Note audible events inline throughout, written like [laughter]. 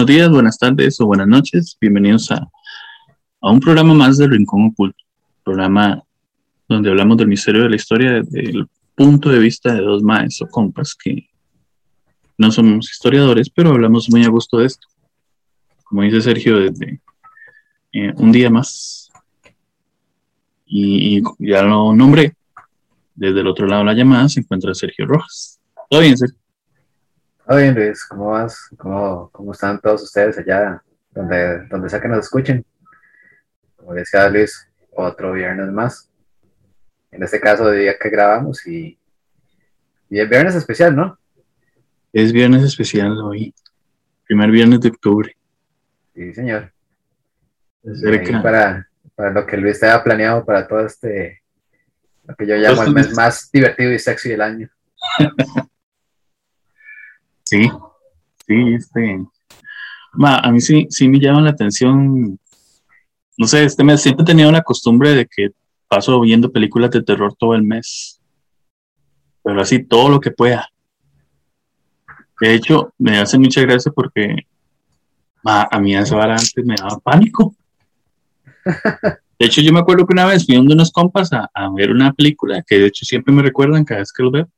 Buenos días, buenas tardes o buenas noches. Bienvenidos a, a un programa más de Rincón Oculto. Programa donde hablamos del misterio de la historia desde el punto de vista de dos maestros o compas que no somos historiadores, pero hablamos muy a gusto de esto. Como dice Sergio, desde eh, un día más. Y, ya lo nombré. Desde el otro lado de la llamada se encuentra Sergio Rojas. ¿Todo bien, Sergio? Bien, Luis. ¿Cómo vas? ¿Cómo, cómo están todos ustedes allá donde, donde sea que nos escuchen? Como decía Luis, otro viernes más en este caso de día que grabamos y, y es viernes especial, ¿no? Es viernes especial hoy, primer viernes de octubre. Sí, señor. Para, para lo que Luis estaba planeado para todo este, lo que yo llamo el mes más divertido y sexy del año. [laughs] sí, sí, este. a mí sí, sí me llama la atención. No sé, este mes siempre he tenido la costumbre de que paso viendo películas de terror todo el mes. Pero así, todo lo que pueda. De hecho, me hace mucha gracia porque a mí esa vara antes me daba pánico. De hecho, yo me acuerdo que una vez fui donde unos compas a, ver una película que de hecho siempre me recuerdan cada vez que lo veo.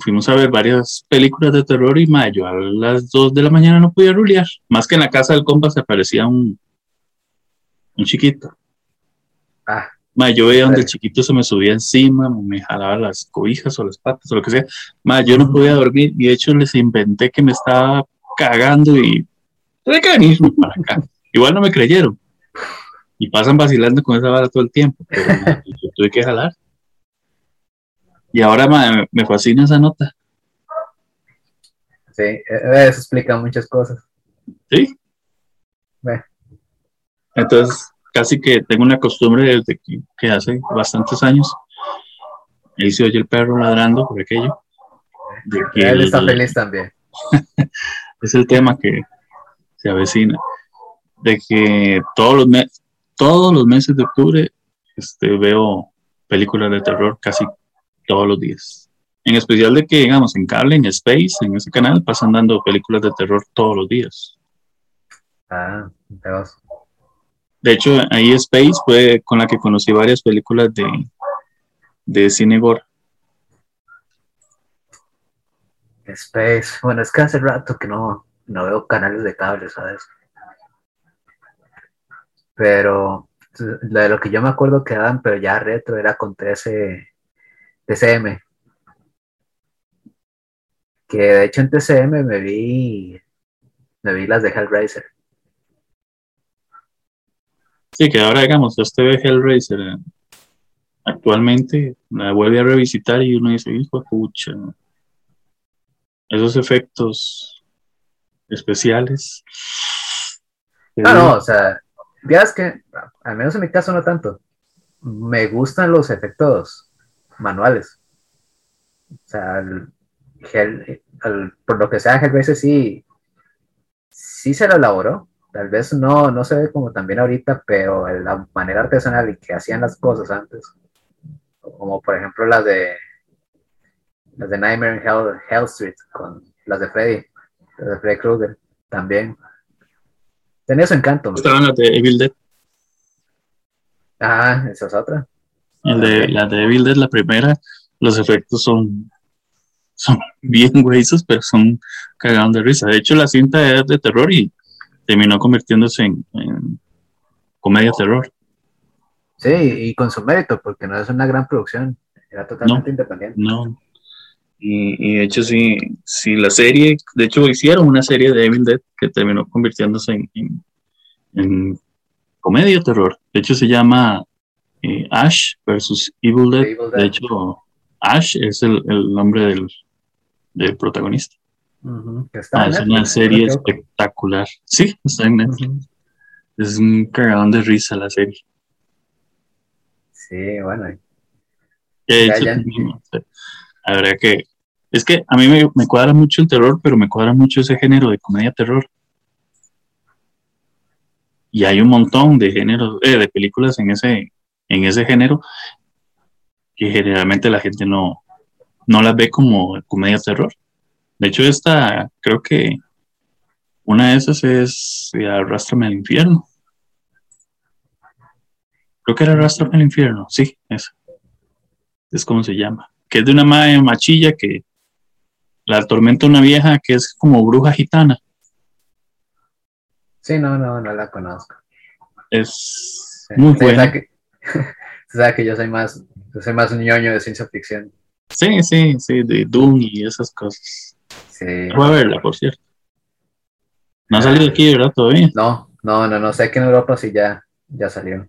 Fuimos a ver varias películas de terror y ma, yo a las 2 de la mañana no podía rulear. Más que en la casa del compa se aparecía un, un chiquito. Ah. yo veía donde el chiquito se me subía encima, me jalaba las cobijas o las patas o lo que sea. Ma, yo no podía dormir y de hecho les inventé que me estaba cagando y de para acá. [laughs] Igual no me creyeron. Y pasan vacilando con esa vara todo el tiempo, pero yo tuve que jalar. Y ahora me fascina esa nota. Sí, e, eso explica muchas cosas. Sí. Entonces, casi que tengo una costumbre desde que, hace bastantes años. Ahí se oye el perro ladrando por aquello. Él está feliz también. [laughs] es el tema que se avecina. De que todos los, meses todos los meses de octubre este, veo películas de terror casi todos los días. En especial de que, digamos, en cable, en Space, en ese canal, pasan dando películas de terror todos los días. Ah, vas. De hecho, ahí Space fue con la que conocí varias películas de, de cine gore. Space, bueno, es que hace rato que no, no veo canales de cable, ¿sabes? Pero de lo que yo me acuerdo que daban, pero ya retro, era con 13 TCM. Que de hecho en TCM me vi, me vi las de Hellraiser. Sí, que ahora, digamos, usted ve Hellraiser eh, actualmente, la vuelve a revisitar y uno dice, hijo pucha, esos efectos especiales. No, no, o sea, ya que, al menos en mi caso no tanto, me gustan los efectos manuales. O sea, por lo que sea, Hellraiser sí, sí se lo elaboró, Tal vez no, no se ve como también ahorita, pero la manera artesanal y que hacían las cosas antes, como por ejemplo las de las de Nightmare in Hell, Hell Street, con las de Freddy, las de Freddy Krueger, también. Tenía su encanto. Estaban las de Evil Dead. Ah, esa es otra. El de, la de Evil Dead, la primera, los efectos son, son [laughs] bien güeyes, pero son cagados de risa. De hecho, la cinta es de terror y terminó convirtiéndose en, comedia terror. Sí, y con su mérito, porque no es una gran producción, era totalmente independiente. No. Y, de hecho, sí, sí, la serie, de hecho, hicieron una serie de Evil Dead que terminó convirtiéndose en, en, comedia terror. De hecho, se llama eh, Ash versus Evil Dead. De hecho, Ash es el, el nombre del, del protagonista ah, es una serie espectacular. Sí, está en Netflix. Es un cagadón de risa la serie. Sí, bueno. De hecho, Habría que. Es que a mí me, cuadra mucho el terror, pero me cuadra mucho ese género de comedia terror. Y hay un montón de géneros, eh, de películas en ese, en ese género que generalmente la gente no, no las ve como comedia terror. De hecho, esta creo que Una de esas es Arrastrame al infierno. Creo que era Arrastrame al infierno, sí, esa. Es como se llama. Que es de una madre machilla que la atormenta una vieja que es como bruja gitana. Sí, no, no, no la conozco. Es muy buena. que, [laughs] sabe que yo soy más, yo soy más un ñoño de ciencia ficción. Sí, sí, sí, de Doom y esas cosas. Sí. Voy a verla, por cierto. No ha salido aquí, ¿verdad? Todavía. No, no, no, no. Sé que en Europa sí ya, ya salió.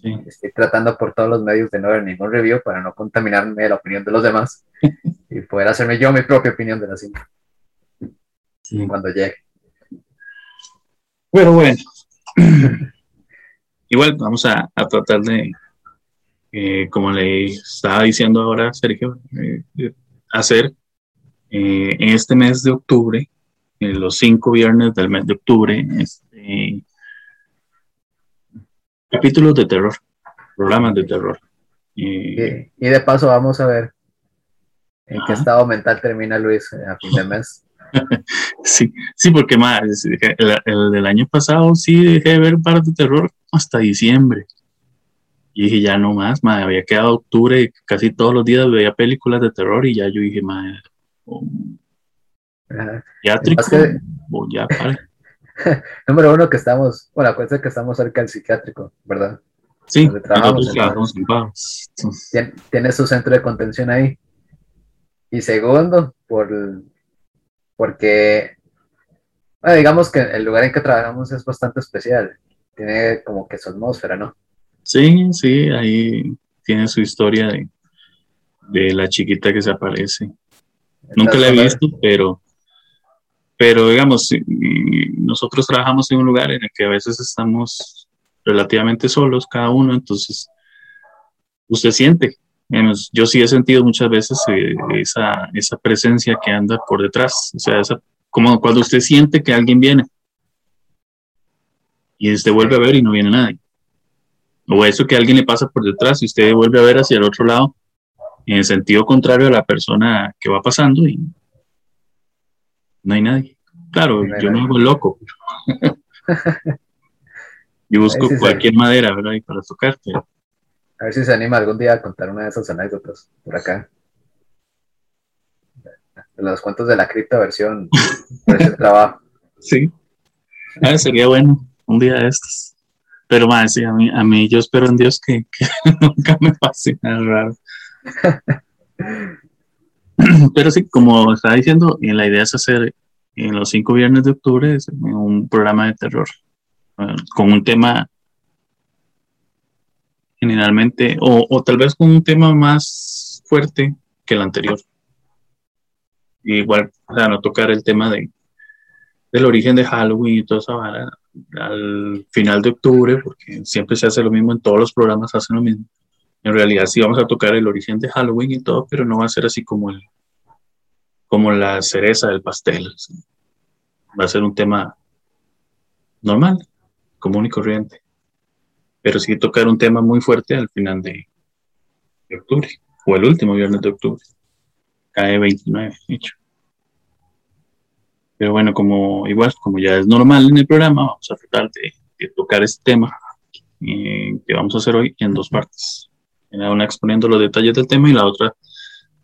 Sí. Estoy tratando por todos los medios de no ver ningún review para no contaminarme de la opinión de los demás [laughs] y poder hacerme yo mi propia opinión de la cinta Sí. cuando llegue. Pero bueno, [clears throat] igual vamos a, a tratar de, eh, como le estaba diciendo ahora Sergio, eh, hacer eh, en este mes de octubre, en los cinco viernes del mes de octubre, este, capítulos de terror, programas de terror. Y, y de paso vamos a ver en qué estado mental termina Luis a fin de mes. [laughs] Sí, sí, porque más, el, el del año pasado sí dejé de ver par de terror hasta diciembre. Y dije, ya no más, madre, había quedado octubre y casi todos los días veía películas de terror y ya yo dije, madre, oh, Es que- ya pare. [laughs] Número uno que estamos, bueno, acuérdense que estamos cerca del psiquiátrico, ¿verdad? Sí, trabajamos. Entonces, Tien- Tiene su centro de contención ahí. Y segundo, por, porque, bueno, digamos que el lugar en que trabajamos es bastante especial. Tiene como que su atmósfera, ¿no? Sí, sí, ahí tiene su historia de, de la chiquita que se aparece. Nunca la he visto, pero, pero digamos, nosotros trabajamos en un lugar en el que a veces estamos relativamente solos, cada uno, entonces usted siente. Yo sí he sentido muchas veces eh, esa, esa presencia que anda por detrás, o sea, esa, como cuando usted siente que alguien viene y usted vuelve a ver y no viene nadie. O eso que alguien le pasa por detrás y usted vuelve a ver hacia el otro lado en el sentido contrario a la persona que va pasando y no hay nadie. Claro, No hay yo no nadie. hago el loco. [laughs] yo busco cualquier madera, ¿verdad? Y para tocar, pero A ver si se anima algún día a contar una de esas anécdotas por acá. Los cuentos de la cripta versión por ese [laughs] trabajo. sí. Ah, sería bueno un día de estos. Pero más, a mí, a mí yo espero en Dios que, [laughs] nunca me pase nada raro. [clears throat] Pero sí, como estaba diciendo, la idea es hacer en los cinco viernes de octubre un programa de terror eh, con un tema generalmente, o, o tal vez con un tema más fuerte que el anterior. Igual, o sea, no tocar el tema de, del origen de Halloween y toda esa vara al final de octubre, porque siempre se hace lo mismo en todos los programas, hacen lo mismo. En realidad sí vamos a tocar el origen de Halloween y todo, pero no va a ser así como el como la cereza del pastel. Va a ser un tema normal, común y corriente. Pero sí tocar un tema muy fuerte al final de, de octubre, o el último viernes de octubre. Cae 29, de hecho. Pero bueno, como igual, como ya es normal en el programa, vamos a tratar de, de tocar este tema eh, que vamos a hacer hoy en dos partes. Una exponiendo los detalles del tema y la otra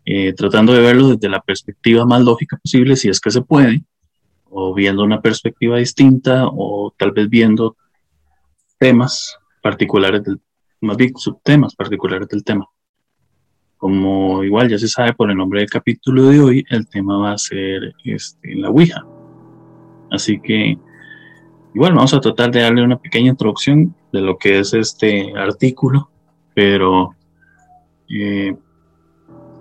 eh, tratando de verlo desde la perspectiva más lógica posible, si es que se puede, o viendo una perspectiva distinta, o tal vez viendo temas particulares del, más bien subtemas particulares del tema. Como igual ya se sabe por el nombre del capítulo de hoy, el tema va a ser este, la Ouija. Así que igual vamos a tratar de darle una pequeña introducción de lo que es este artículo, pero eh,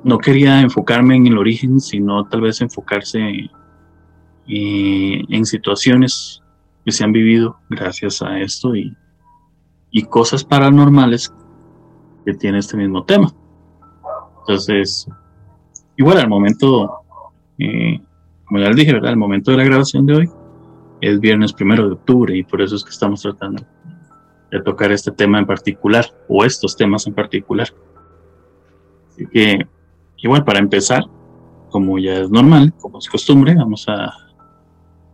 no quería enfocarme en el origen, sino tal vez enfocarse eh, en situaciones que se han vivido gracias a esto y, cosas paranormales que tiene este mismo tema. Entonces, igual al momento, eh, como ya les dije, ¿verdad? El momento de la grabación de hoy es viernes primero de octubre y por eso es que estamos tratando de tocar este tema en particular o estos temas en particular. Así que, igual para empezar, como ya es normal, como es costumbre, vamos a,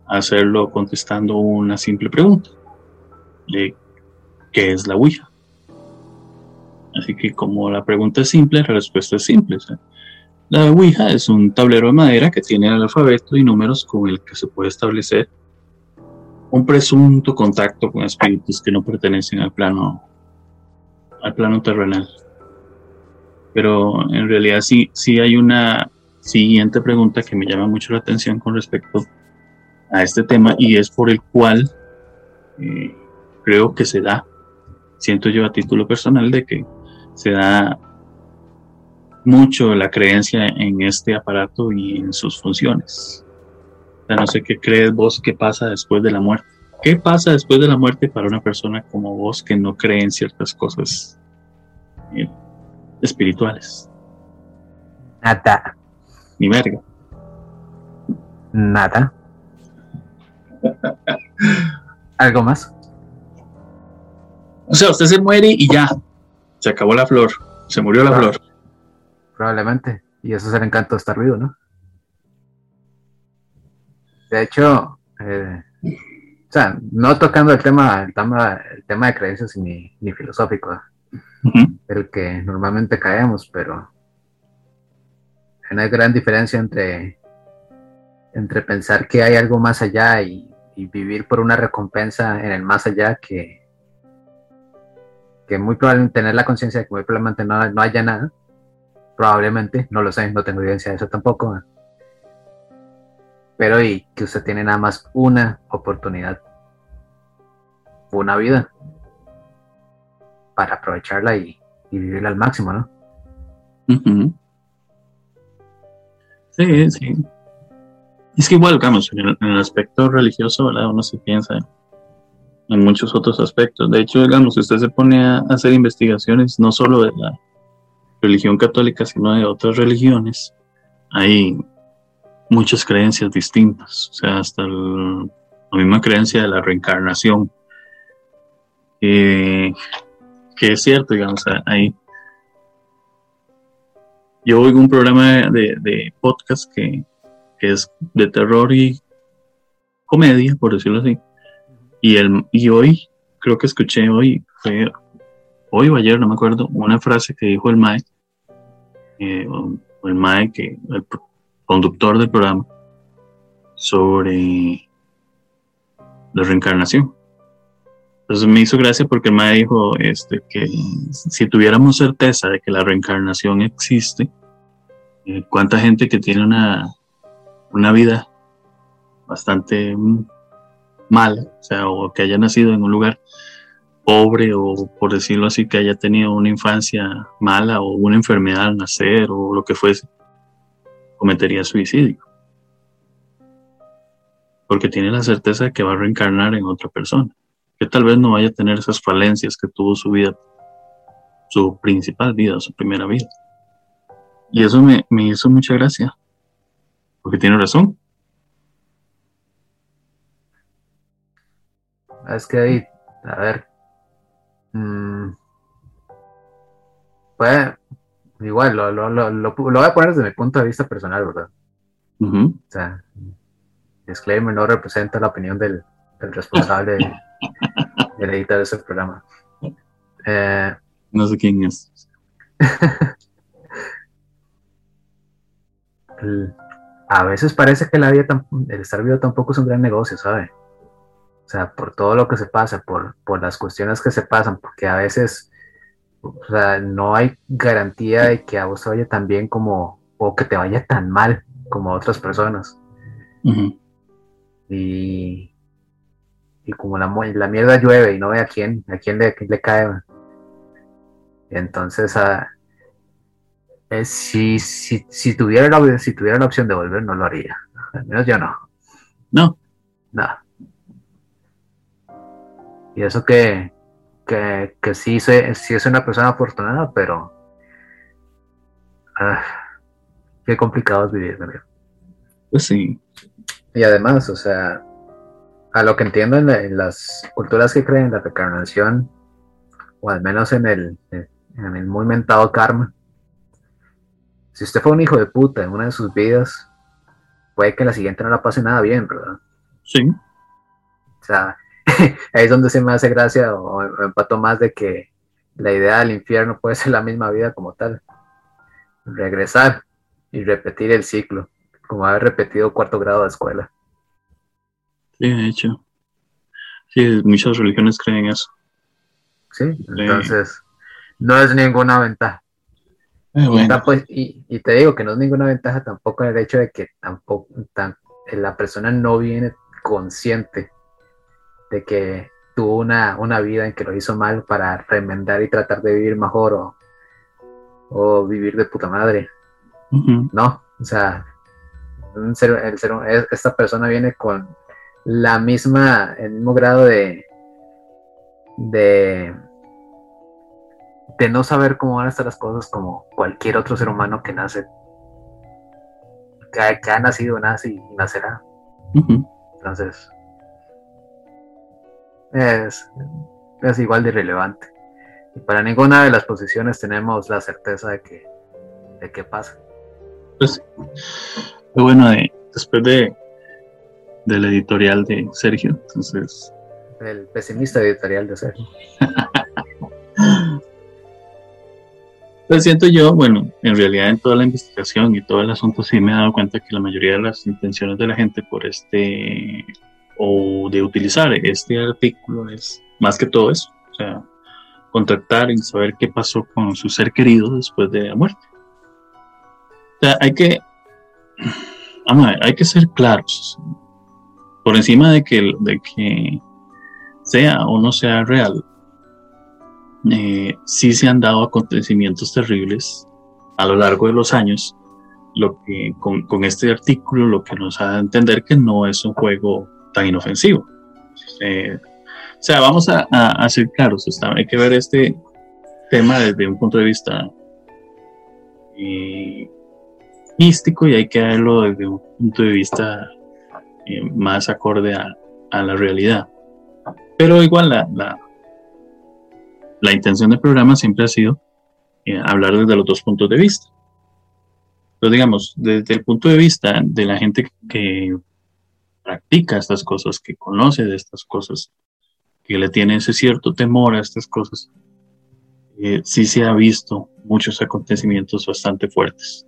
hacerlo contestando una simple pregunta. De, ¿Qué es la Ouija? Así que como la pregunta es simple, la respuesta es simple. la Ouija es un tablero de madera que tiene el alfabeto y números con el que se puede establecer un presunto contacto con espíritus que no pertenecen al plano al plano terrenal. Pero en realidad sí, sí hay una siguiente pregunta que me llama mucho la atención con respecto a este tema y es por el cual eh, creo que se da, siento yo a título personal, de que se da mucho la creencia en este aparato y en sus funciones. No sé qué crees vos que pasa después de la muerte. ¿Qué pasa después de la muerte para una persona como vos que no cree en ciertas cosas eh, espirituales? Nada. Ni verga. Nada. ¿Algo más? O sea, usted se muere y ya. Se acabó la flor. Se murió la flor. Probablemente. Y eso es el encanto de estar vivo, ¿no? De hecho, eh, o sea, no tocando el tema, el tema, el tema de creencias ni, ni filosófico, el que normalmente caemos, pero hay una gran diferencia entre, entre pensar que hay algo más allá y, vivir por una recompensa en el más allá que, que muy probablemente tener la conciencia de que muy probablemente no, no, haya nada. Probablemente, no lo sé, no tengo evidencia de eso tampoco. Pero y que usted tiene nada más una oportunidad, una vida, para aprovecharla y, vivirla al máximo, ¿no? Sí, sí. Es que igual, digamos, en el, aspecto religioso, ¿verdad? Uno se piensa en muchos otros aspectos. De hecho, digamos, si usted se pone a hacer investigaciones, no solo de la religión católica, sino de otras religiones, hay muchas creencias distintas. O sea, hasta la misma creencia de la reencarnación. que es cierto, digamos, hay yo oigo un programa de, podcast que, es de terror y comedia, por decirlo así. Y, el, y hoy, creo que escuché hoy, fue hoy o ayer, no me acuerdo, una frase que dijo el Mae, eh, el Mae, que, el conductor del programa, sobre la reencarnación. Entonces me hizo gracia porque Mae dijo este, que si tuviéramos certeza de que la reencarnación existe, eh, cuánta gente que tiene una, una vida bastante mala, o sea, o que haya nacido en un lugar pobre o por decirlo así, que haya tenido una infancia mala o una enfermedad al nacer o lo que fuese, cometería suicidio. Porque tiene la certeza de que va a reencarnar en otra persona, que tal vez no vaya a tener esas falencias que tuvo su vida, su principal vida, su primera vida. Y eso me, hizo mucha gracia, porque tiene razón. Es que ahí, a ver, mm, pues, igual, lo, lo, lo, lo, voy a poner desde mi punto de vista personal, ¿verdad? O sea, disclaimer no representa la opinión del, responsable [laughs] del editor de ese programa. Eh, no sé quién es. [laughs] a veces parece que la vida, el estar vivo tampoco es un gran negocio, ¿sabe? O sea, por todo lo que se pasa, por, por las cuestiones que se pasan, porque a veces, o sea, no hay garantía de que a vos te vaya tan bien como, o que te vaya tan mal como a otras personas. Y, y como la, la mierda llueve y no ve a quién, a quién le, le cae. Entonces, a, eh, si, si, si, tuviera la, si tuviera la opción de volver, no lo haría. Al menos yo no. No. Nada. Y eso que, que, que sí, soy, sí es una persona afortunada, pero ah, qué complicado es vivir, ¿verdad? Pues sí. Y además, o sea, a lo que entiendo en, las culturas que creen en la reencarnación, o al menos en el, en el muy mentado karma, si usted fue un hijo de puta en una de sus vidas, puede que la siguiente no la pase nada bien, ¿verdad? Sí. O sea, [laughs] ahí es donde se me hace gracia o, empato más de que la idea del infierno puede ser la misma vida como tal. Regresar y repetir el ciclo, como haber repetido cuarto grado de escuela. Sí, de hecho. Sí, muchas religiones creen eso. Sí, entonces no es ninguna ventaja. Eh, pues, y, te digo que no es ninguna ventaja tampoco en el hecho de que tampoco la persona no viene consciente de que tuvo una, una, vida en que lo hizo mal para remendar y tratar de vivir mejor o, o vivir de puta madre. No, o sea, el ser, esta persona viene con la misma, el mismo grado de, de, de no saber cómo van a estar las cosas como cualquier otro ser humano que nace, que, ha nacido, nace y nacerá. Entonces, es, es igual de irrelevante. Y para ninguna de las posiciones tenemos la certeza de que, de qué pasa. Pues, bueno, después de del editorial de Sergio, entonces... El pesimista editorial de Sergio. [laughs] Pues siento yo, bueno, en realidad en toda la investigación y todo el asunto sí me he dado cuenta que la mayoría de las intenciones de la gente por este o de utilizar este artículo es más que todo eso, o sea, contactar y saber qué pasó con su ser querido después de la muerte. O sea, hay que, [clears throat] vamos a ver, hay que ser claros. Por encima de que, de que sea o no sea real, eh, sí se han dado acontecimientos terribles a lo largo de los años, lo que con, con, este artículo lo que nos da a entender que no es un juego tan inofensivo. Eh, o sea, vamos a, a, ser claros, hay que ver este tema desde un punto de vista eh, místico y hay que verlo desde un punto de vista eh, más acorde a, a, la realidad. Pero igual la, la, la intención del programa siempre ha sido eh, hablar desde los dos puntos de vista. Entonces, digamos, desde el punto de vista de la gente que practica estas cosas, que conoce de estas cosas, que le tiene ese cierto temor a estas cosas, eh, sí se ha visto muchos acontecimientos bastante fuertes,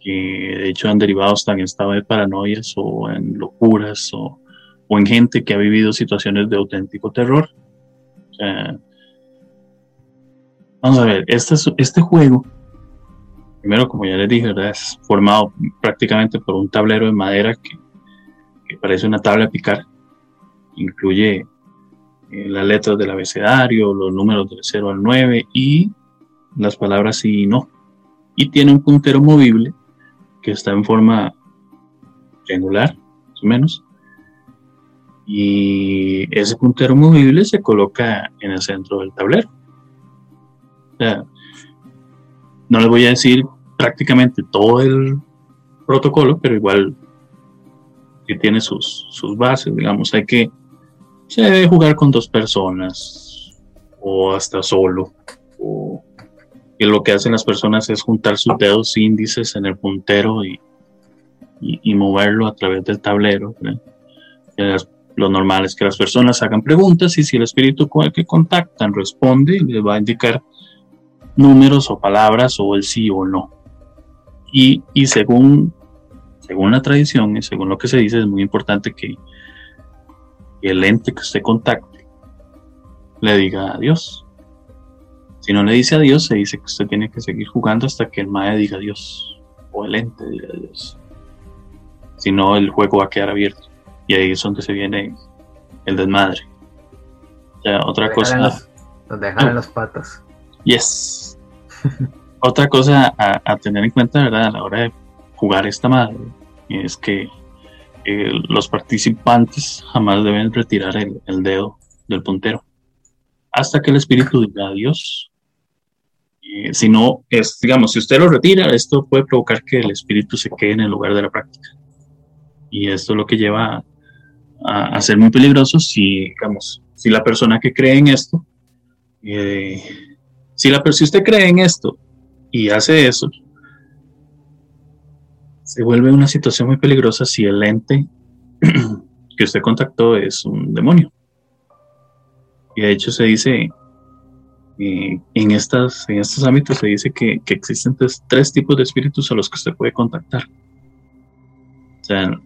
que de hecho han derivado hasta en estado de paranoias o en locuras o, o en gente que ha vivido situaciones de auténtico terror. Vamos a ver, este, este juego, primero como ya les dije, es formado prácticamente por un tablero de madera que, parece una tabla de picar. Incluye eh, las letras del abecedario, los números del 0 al 9 y las palabras sí y no. Y tiene un puntero movible que está en forma triangular, más o menos. Y ese puntero movible se coloca en el centro del tablero no les voy a decir prácticamente todo el protocolo, pero igual que tiene sus, sus bases, digamos, hay que se debe jugar con dos personas o hasta solo. O, y lo que hacen las personas es juntar sus dedos índices en el puntero y, y, moverlo a través del tablero. lo normal es que las personas hagan preguntas y si el espíritu con el que contactan responde, les va a indicar números o palabras o el sí o no. Y, según, según la tradición y según lo que se dice, es muy importante que, el ente que usted contacte le diga adiós. Si no le dice adiós, se dice que usted tiene que seguir jugando hasta que el mae diga adiós o el ente diga adiós. Si no, el juego va a quedar abierto. Y ahí es donde se viene el desmadre. Ya, otra cosa. donde dejan las patas. Yes. [laughs] Otra cosa a, tener en cuenta, ¿verdad? A la hora de jugar esta madre, es que eh, los participantes jamás deben retirar el, dedo del puntero hasta que el espíritu diga adiós. Eh, si no, es, digamos, si usted lo retira, esto puede provocar que el espíritu se quede en el lugar de la práctica. Y esto es lo que lleva a, ser muy peligroso si, digamos, si la persona que cree en esto eh, si, la, si usted cree en esto y hace eso, se vuelve una situación muy peligrosa si el ente que usted contactó es un demonio. Y de hecho se dice, eh, en, estas, en estos ámbitos se dice que, existen tres, tipos de espíritus a los que usted puede contactar. O sea,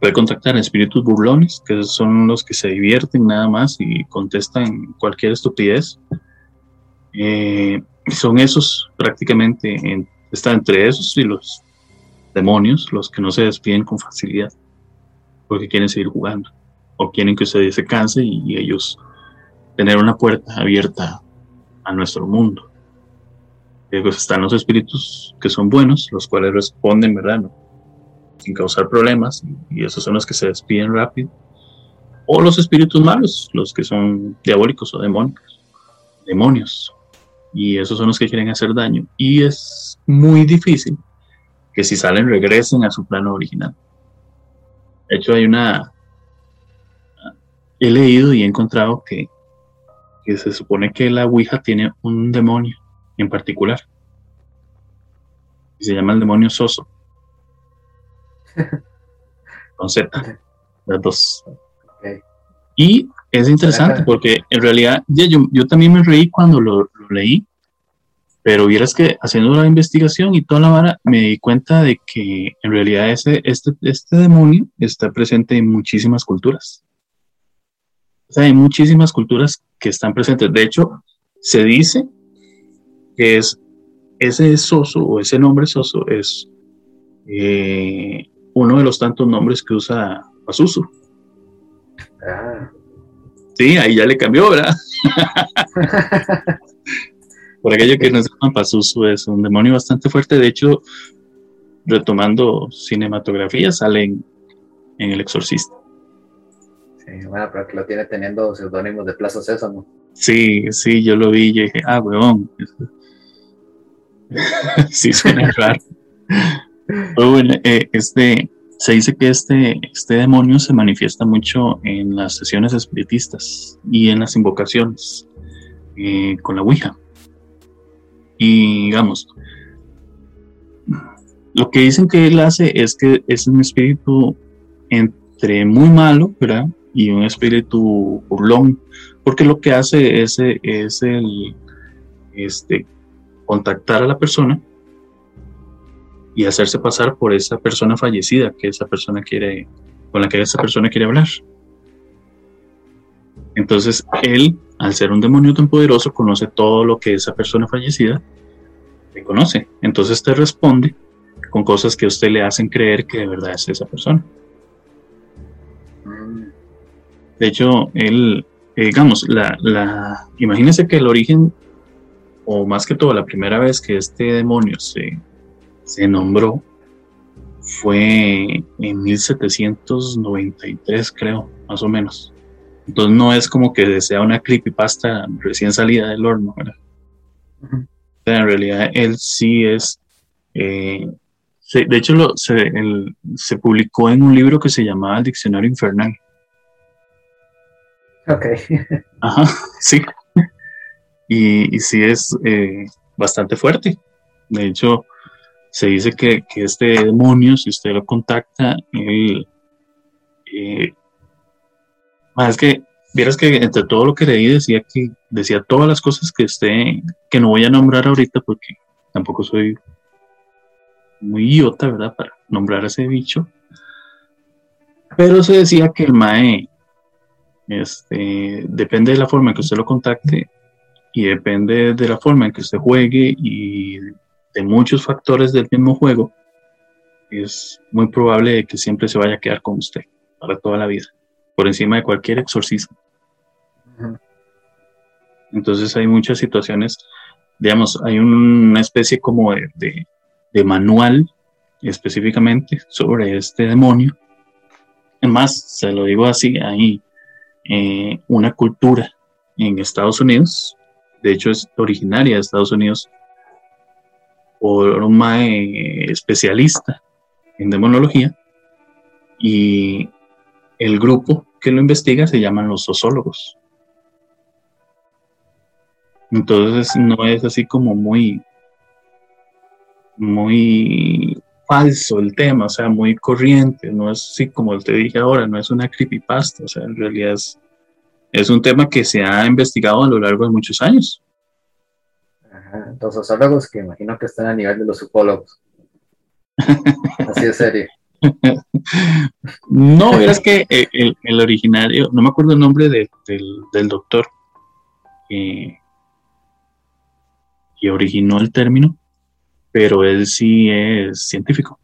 puede contactar espíritus burlones, que son los que se divierten nada más y contestan cualquier estupidez. Eh, son esos prácticamente, en, está entre esos y los demonios, los que no se despiden con facilidad, porque quieren seguir jugando, o quieren que usted se canse y, ellos tener una puerta abierta a nuestro mundo. Luego están los espíritus que son buenos, los cuales responden, ¿verdad? Sin causar problemas, y esos son los que se despiden rápido. O los espíritus malos, los que son diabólicos o demonios. Demonios, y esos son los que quieren hacer daño. Y es muy difícil que si salen regresen a su plano original. De hecho, hay una... He leído y he encontrado que, que se supone que la Ouija tiene un demonio en particular. Y se llama el demonio Soso. [laughs] Con Z. Las dos. Y es interesante porque en realidad yo, yo también me reí cuando lo, leí, pero vieras que haciendo la investigación y toda la vara me di cuenta de que en realidad ese, este, este demonio está presente en muchísimas culturas. O sea, hay muchísimas culturas que están presentes. De hecho, se dice que es ese soso o ese nombre soso es eh, uno de los tantos nombres que usa Pazuzu. Ah. Sí, ahí ya le cambió, ¿verdad? [laughs] Por aquello que no sepan, Pazuzu es un demonio bastante fuerte. De hecho, retomando cinematografía, sale en, El Exorcista. Sí, bueno, pero que lo tiene teniendo seudónimos de Plaza Sésamo. Sí, sí, yo lo vi y dije, ah, weón. [laughs] sí, suena raro. bueno, eh, este, se dice que este, este demonio se manifiesta mucho en las sesiones espiritistas y en las invocaciones eh, con la Ouija. Y digamos, lo que dicen que él hace es que es un espíritu entre muy malo, ¿verdad? Y un espíritu burlón, porque lo que hace es, es el este, contactar a la persona y hacerse pasar por esa persona fallecida que esa persona quiere, con la que esa persona quiere hablar. Entonces él, al ser un demonio tan poderoso, conoce todo lo que esa persona fallecida le conoce. Entonces te responde con cosas que a usted le hacen creer que de verdad es esa persona. De hecho, él, eh, digamos, la, imagínense que el origen, o más que todo, la primera vez que este demonio se, se nombró fue en 1793, creo, más o menos. Entonces no es como que sea una creepypasta recién salida del horno, ¿verdad? en realidad él sí es... Eh, de hecho, lo, se, se publicó en un libro que se llamaba El Diccionario Infernal. Ok. [laughs] Ajá, [laughs] sí. Y, y sí es eh, bastante fuerte. De hecho, se dice que, este demonio, si usted lo contacta, él... Eh, es que, vieras que entre todo lo que leí decía que decía todas las cosas que esté, que no voy a nombrar ahorita porque tampoco soy muy idiota, ¿verdad? Para nombrar a ese bicho. Pero se decía que el MAE, este, depende de la forma en que usted lo contacte y depende de la forma en que usted juegue y de muchos factores del mismo juego, es muy probable que siempre se vaya a quedar con usted para toda la vida, por encima de cualquier exorcismo. Entonces hay muchas situaciones, digamos, hay una especie como de, manual específicamente sobre este demonio. Más, se lo digo así, hay eh, una cultura en Estados Unidos, de hecho es originaria de Estados Unidos, por un mae especialista en demonología y el grupo que lo investiga se llaman los sociólogos. Entonces no es así como muy, muy falso el tema, o sea, muy corriente, no es así como te dije ahora, no es una creepypasta, o sea, en realidad es, es un tema que se ha investigado a lo largo de muchos años. Ajá, los sociólogos que imagino que están a nivel de los ufólogos. [laughs] Así de serio. No, es que el, originario, no me acuerdo el nombre del, doctor que, que originó el término, pero él sí es científico.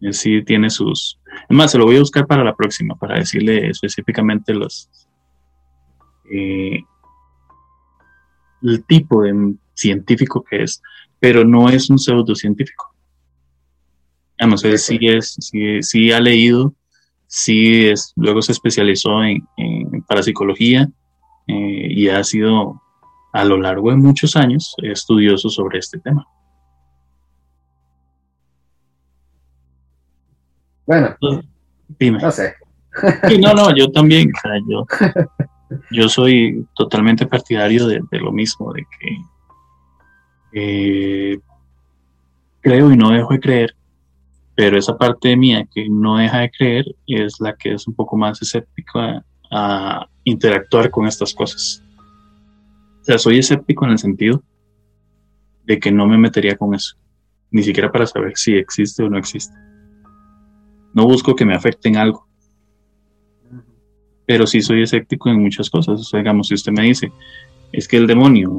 Él sí tiene sus... Es más, se lo voy a buscar para la próxima, para decirle específicamente los... Eh, el tipo de científico que es, pero no es un pseudocientífico. Vamos, él sí, es, sí, ha leído, sí es, luego se especializó en, parapsicología eh, y ha sido a lo largo de muchos años estudioso sobre este tema. Bueno, dime. No sé. no, no, yo también. yo, [laughs] yo soy totalmente partidario de, lo mismo, de que eh, creo y no dejo de creer, pero esa parte mía que no deja de creer es la que es un poco más escéptico a interactuar con estas cosas. O sea, soy escéptico en el sentido de que no me metería con eso, ni siquiera para saber si existe o no existe no busco que me afecten algo. Pero sí soy escéptico en muchas cosas. O sea, digamos, si usted me dice, es que el demonio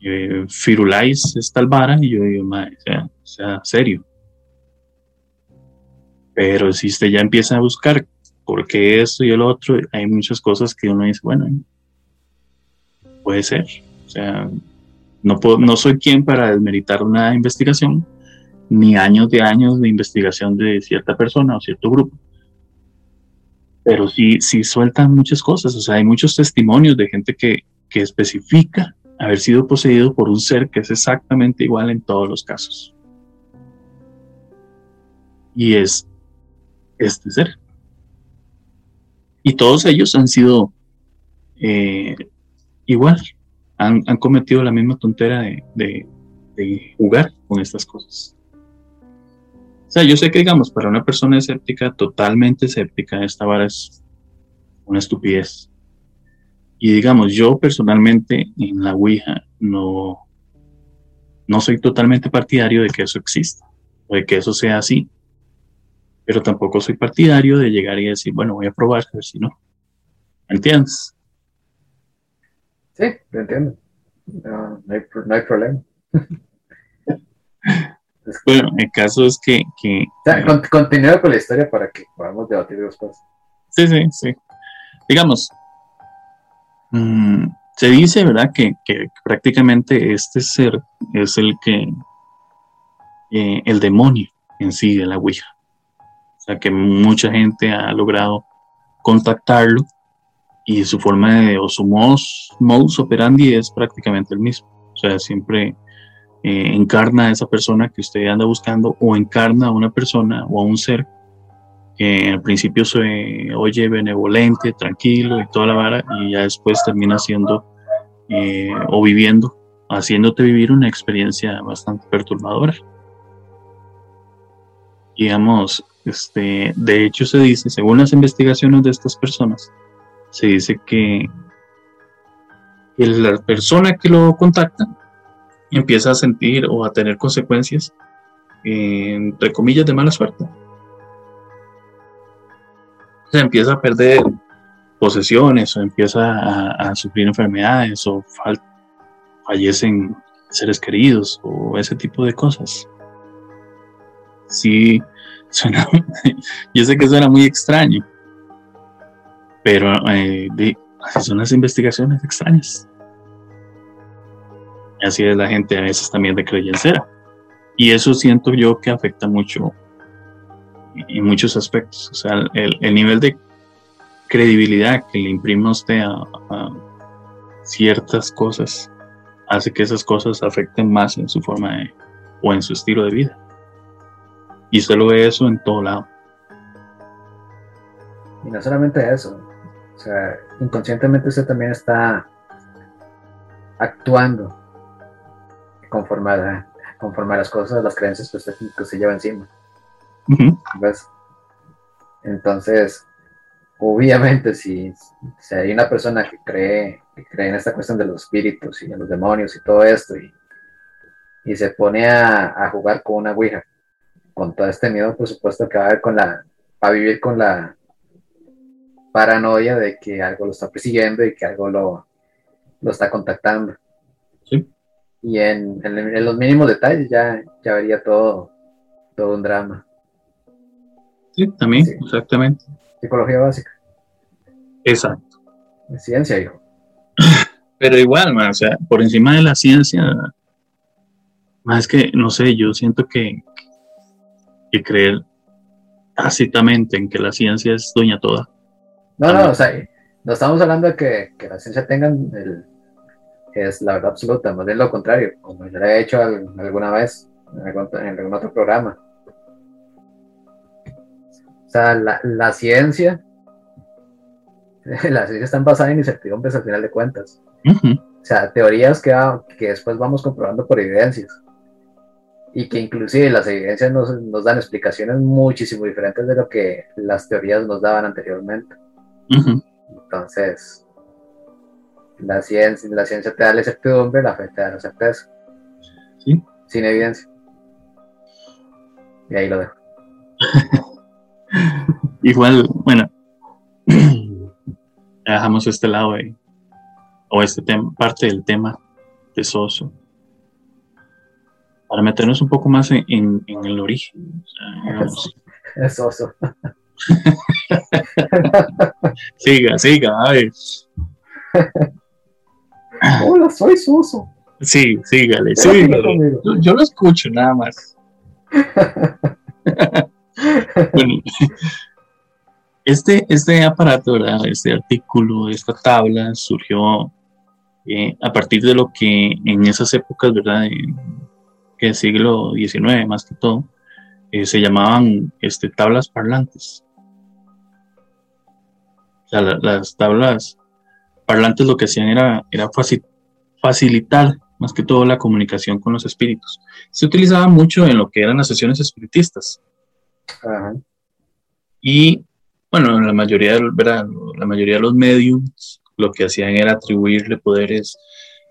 eh, Firulais es tal vara, y yo digo, o sea, sea, serio. Pero si usted ya empieza a buscar por qué esto y el otro, hay muchas cosas que uno dice, bueno, puede ser. O sea, no, puedo, no soy quien para desmeritar una investigación, ni años de años de investigación de cierta persona o cierto grupo. Pero sí, sí sueltan muchas cosas, o sea, hay muchos testimonios de gente que, que especifica haber sido poseído por un ser que es exactamente igual en todos los casos. Y es este ser. Y todos ellos han sido eh, igual, han, han, cometido la misma tontera de, de jugar con estas cosas. O sea, yo sé que, digamos, para una persona escéptica, totalmente escéptica, esta vara es una estupidez. Y digamos, yo personalmente en la Ouija no, no soy totalmente partidario de que eso exista, o de que eso sea así. Pero tampoco soy partidario de llegar y decir, bueno, voy a probar, a ver si no. ¿Me entiendes? Sí, lo entiendo. No, no, hay, no hay problema. [laughs] Bueno, el caso es que... que continúa con la historia para que podamos debatir después. Sí, sí, sí. Digamos, mm, se dice, ¿verdad?, que, prácticamente este ser es el que... Eh, el demonio en sí de la Ouija. Sea, que mucha gente ha logrado contactarlo y su forma de, o su modus, modus operandi es prácticamente el mismo. O sea, siempre eh, encarna a esa persona que usted anda buscando o encarna a una persona o a un ser que al principio se oye benevolente, tranquilo y toda la vara y ya después termina siendo eh, o viviendo, haciéndote vivir una experiencia bastante perturbadora. Digamos, este, de hecho se dice, según las investigaciones de estas personas, se dice que la persona que lo contacta empieza a sentir o a tener consecuencias, entre comillas, de mala suerte. Se empieza a perder posesiones o empieza a, sufrir enfermedades o fallecen seres queridos o ese tipo de cosas. Sí, suena, [laughs] yo sé que suena muy extraño, pero eh, son las investigaciones extrañas así es la gente a veces también de creyencera. Y eso siento yo que afecta mucho en muchos aspectos. O sea, el, nivel de credibilidad que le imprime a usted a, ciertas cosas hace que esas cosas afecten más en su forma de, o en su estilo de vida. Y usted lo ve eso en todo lado. Y no solamente eso, o sea, inconscientemente usted también está actuando conforme a las cosas, las creencias que usted, que usted lleva encima. Entonces, obviamente, si, si, hay una persona que cree, que cree en esta cuestión de los espíritus y en los demonios y todo esto, y, y se pone a, a, jugar con una Ouija, con todo este miedo, por supuesto, que va a, ver con la, va a vivir con la paranoia de que algo lo está persiguiendo y que algo lo, lo está contactando. Sí. Y en, en, los mínimos detalles ya, ya vería todo, todo un drama. Sí, también, exactamente. Psicología básica. Exacto. Ciencia, hijo. [clears throat] Pero igual, o sea, por encima de la ciencia, más que, no sé, yo siento que, que creer tácitamente en que la ciencia es doña toda. No, no, o sea, no estamos hablando de que, que la ciencia tenga el, es la verdad absoluta, más bien lo contrario, como yo lo he hecho alguna vez en algún, otro programa. O sea, la, la ciencia, [laughs] la ciencia está basada en incertidumbres al final de cuentas. O sea, teorías que, que después vamos comprobando por evidencias. Y que inclusive las evidencias nos, nos dan explicaciones muchísimo diferentes de lo que las teorías nos daban anteriormente. Entonces, la ciencia, la ciencia te da la certidumbre, la fe te da la certeza. Sí. Sin evidencia. Y ahí lo dejo. [laughs] Igual, bueno, [clears throat] dejamos este lado o este tema, parte del tema de Soso, para meternos un poco más en, el origen. es Soso. [laughs] siga, siga, a ver. Hola, soy Soso. Sí, sígale, sígale. Yo, lo escucho nada más. [laughs] bueno, este, este aparato, este artículo, esta tabla surgió eh, a partir de lo que en esas épocas, ¿verdad? El siglo XIX más que todo, eh, se llamaban este, tablas parlantes. O sea, las tablas parlantes lo que hacían era, era facilitar más que todo la comunicación con los espíritus. Se utilizaba mucho en lo que eran las sesiones espiritistas. Y bueno, la mayoría, la mayoría de los mediums lo que hacían era atribuirle poderes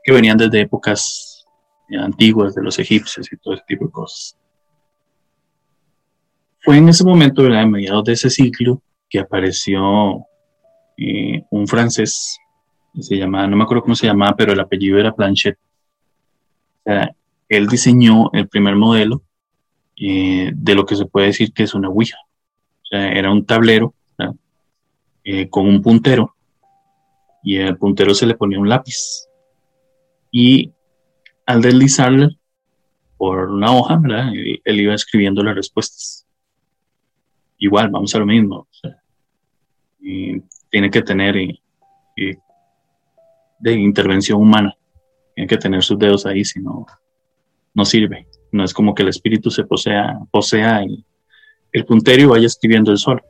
que venían desde épocas antiguas de los egipcios y todo ese tipo de cosas. Fue en ese momento, en mediados de ese siglo, que apareció eh, un francés se llamaba, no me acuerdo cómo se llamaba, pero el apellido era Planchet. O sea, él diseñó el primer modelo eh, de lo que se puede decir que es una Ouija. Era un tablero eh, con un puntero y al puntero se le ponía un lápiz. Y al deslizarle por una hoja, ¿verdad? él iba escribiendo las respuestas. Igual, vamos a lo mismo. tiene que tener eh, de intervención humana. Tiene que tener sus dedos ahí, si no, sirve. No es como que el espíritu se posea, posea el, el puntero y vaya escribiendo el sol.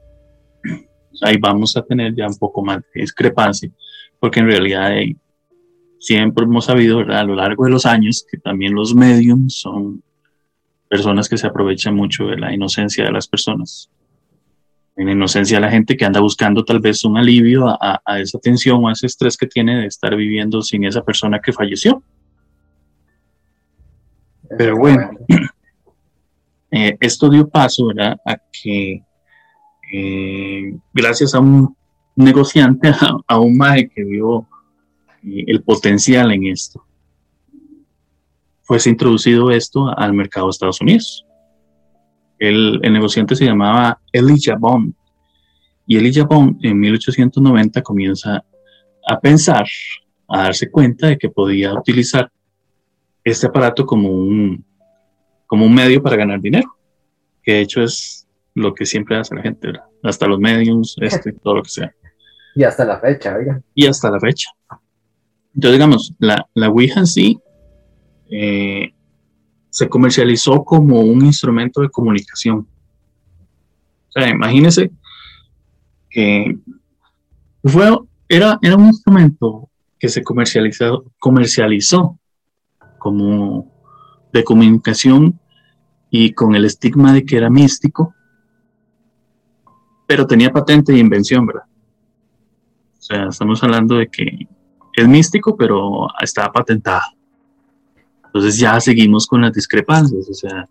[clears throat] Ahí vamos a tener ya un poco más de discrepancia, porque en realidad siempre hemos sabido ¿verdad? a lo largo de los años que también los mediums son personas que se aprovechan mucho de la inocencia de las personas en inocencia a la gente que anda buscando tal vez un alivio a, esa tensión o a ese estrés que tiene de estar viviendo sin esa persona que falleció. Pero bueno, eh, esto dio paso ¿verdad? a que eh, gracias a un negociante, [laughs] a, un MAE que vio el potencial en esto, fuese introducido esto al mercado de Estados Unidos. El, negociante se llamaba Elijah Bond. Y Elijah Bond en 1890 comienza a pensar, a darse cuenta de que podía utilizar este aparato como un, como un medio para ganar dinero. Que de hecho es lo que siempre hace la gente, hasta los medios, este, [laughs] todo lo que sea. Y hasta la fecha, oiga. Y hasta la fecha. Entonces, digamos, la, la Ouija en sí eh, se comercializó como un instrumento de comunicación. O sea, imagínense que fue, era, era un instrumento que se comercializó, comercializó como de comunicación y con el estigma de que era místico, pero tenía patente de invención, ¿verdad? O sea, estamos hablando de que es místico, pero está patentada. Entonces ya seguimos con las discrepancias, o sea.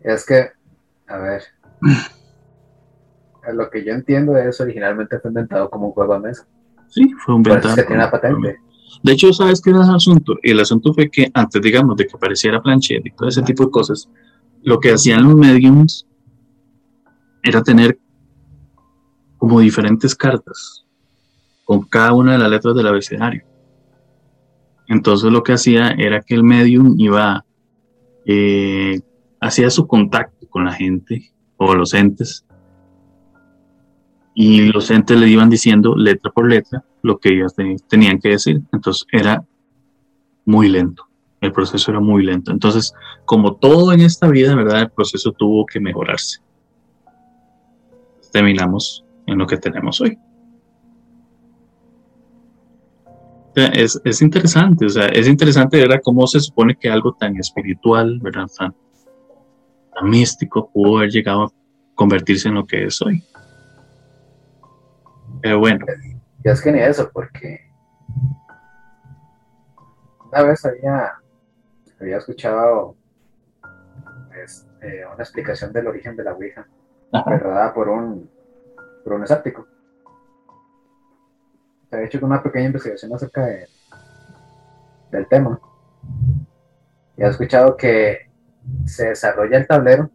Es que, a ver, lo que yo entiendo es originalmente fue inventado como un juego de mesa. Sí, fue inventado. que tiene una patente. De hecho, ¿sabes qué era el asunto? El asunto fue que antes, digamos, de que apareciera Planchet y todo ese tipo de cosas, lo que hacían los mediums era tener como diferentes cartas con cada una de las letras del abecedario. Entonces lo que hacía era que el medium iba, eh, hacía su contacto con la gente o los entes y los entes le iban diciendo letra por letra lo que ellos tenían que decir. Entonces era muy lento, el proceso era muy lento. Entonces, como todo en esta vida, ¿verdad? El proceso tuvo que mejorarse. Terminamos en lo que tenemos hoy. Es, es, interesante, o sea, es interesante ver cómo se supone que algo tan espiritual, ¿verdad? tan místico pudo haber llegado a convertirse en lo que es hoy. Pero bueno. Ya es que ni eso, porque una vez había, había escuchado eh, una explicación del origen de la Ouija, dada por un, por un escéptico. Se había hecho una pequeña investigación acerca de, del tema. Y ha escuchado que se desarrolla el tablero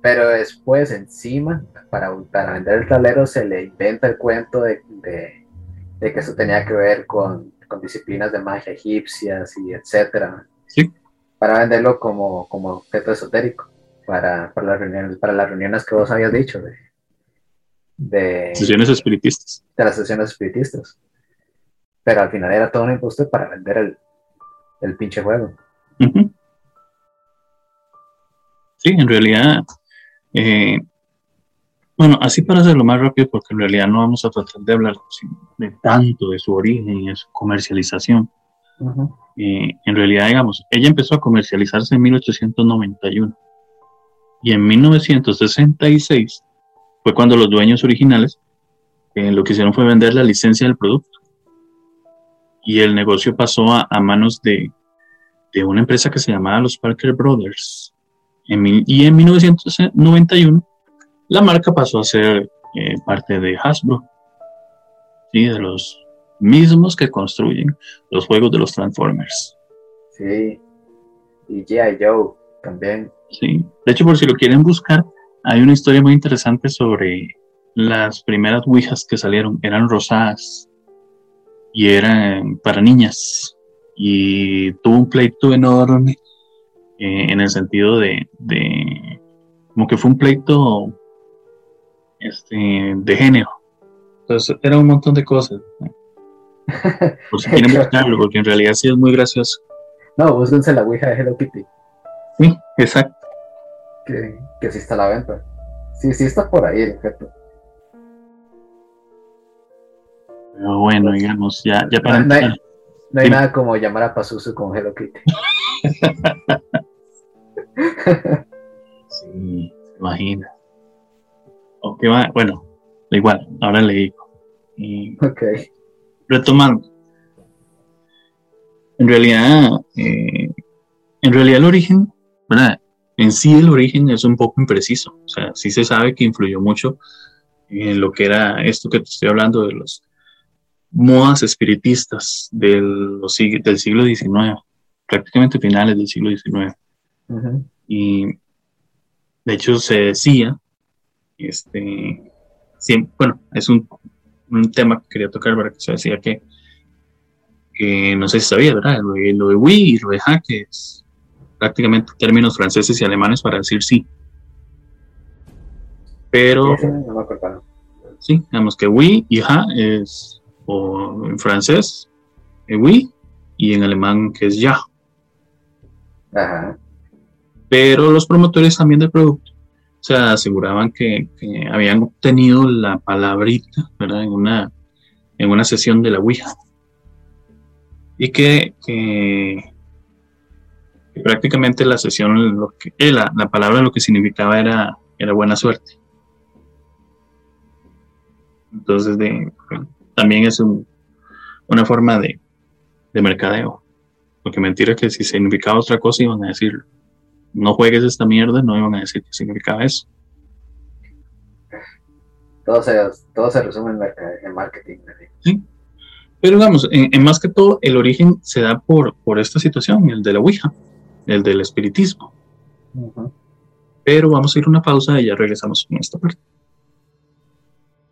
pero después encima, para, para vender el tablero, se le inventa el cuento de, que eso tenía que ver con, disciplinas de magia egipcias y etcétera. Sí. Para venderlo como, como objeto esotérico, para, para, las reuniones, para las reuniones que vos habías dicho. De, de sesiones espiritistas. De las sesiones espiritistas. Pero al final era todo un impuesto para vender el, el pinche juego. Sí, en realidad eh, bueno, así para hacerlo más rápido, porque en realidad no vamos a tratar de hablar de tanto de su origen y de su comercialización. Eh, en realidad, digamos, ella empezó a comercializarse en 1891 y en 1966 fue cuando los dueños originales eh, lo que hicieron fue vender la licencia del producto y el negocio pasó a, manos de, de, una empresa que se llamaba los Parker Brothers y en 1991 la marca pasó a ser eh, parte de Hasbro, ¿sí? de los mismos que construyen los juegos de los Transformers. Sí, y G.I. Joe también. Sí, de hecho por si lo quieren buscar, hay una historia muy interesante sobre las primeras Ouijas que salieron, eran rosadas y eran para niñas y tuvo un pleito enorme eh, en el sentido de, como que fue un pleito este, de género. Entonces, era un montón de cosas. [laughs] Por si quieren buscarlo, porque en realidad sí es muy gracioso. No, búsquense la Ouija de Hello Kitty. Sí, exacto. Que, que sí está a la venta. Sí, sí está por ahí el objeto. Pero bueno, digamos, ya, ya para. No, no hay, nada como llamar a Pazuzu con Hello Kitty. [laughs] [laughs] sí, se imagina. va, bueno, igual, ahora le digo. ok. Retomando. En realidad, eh, en realidad el origen, ¿verdad? En sí el origen es un poco impreciso. O sea, sí se sabe que influyó mucho en lo que era esto que te estoy hablando de los modas espiritistas del, del siglo XIX, prácticamente finales del siglo XIX. Y de hecho se decía, este, siempre, bueno, es un, un, tema que quería tocar, para que se decía que, que no sé si sabía, ¿verdad? Lo de, lo de oui y lo de es prácticamente términos franceses y alemanes para decir sí. Pero, sí, digamos que oui y ja es, o en francés, oui, y en alemán que es ya. Ajá pero los promotores también del producto se aseguraban que, habían obtenido la palabrita ¿verdad? En, una, en una sesión de la Ouija y que, prácticamente la sesión, lo que, eh, la, la, palabra lo que significaba era, era buena suerte. Entonces, de, también es una forma de, de mercadeo. Porque mentira que si significaba otra cosa iban a decir, no juegues esta mierda, no iban a decir que significaba eso. Todo se, todo se resume en, marketing. Sí. Pero vamos, en, más que todo, el origen se da por, por esta situación, el de la Ouija, el del espiritismo. Pero vamos a ir a una pausa y ya regresamos con esta parte.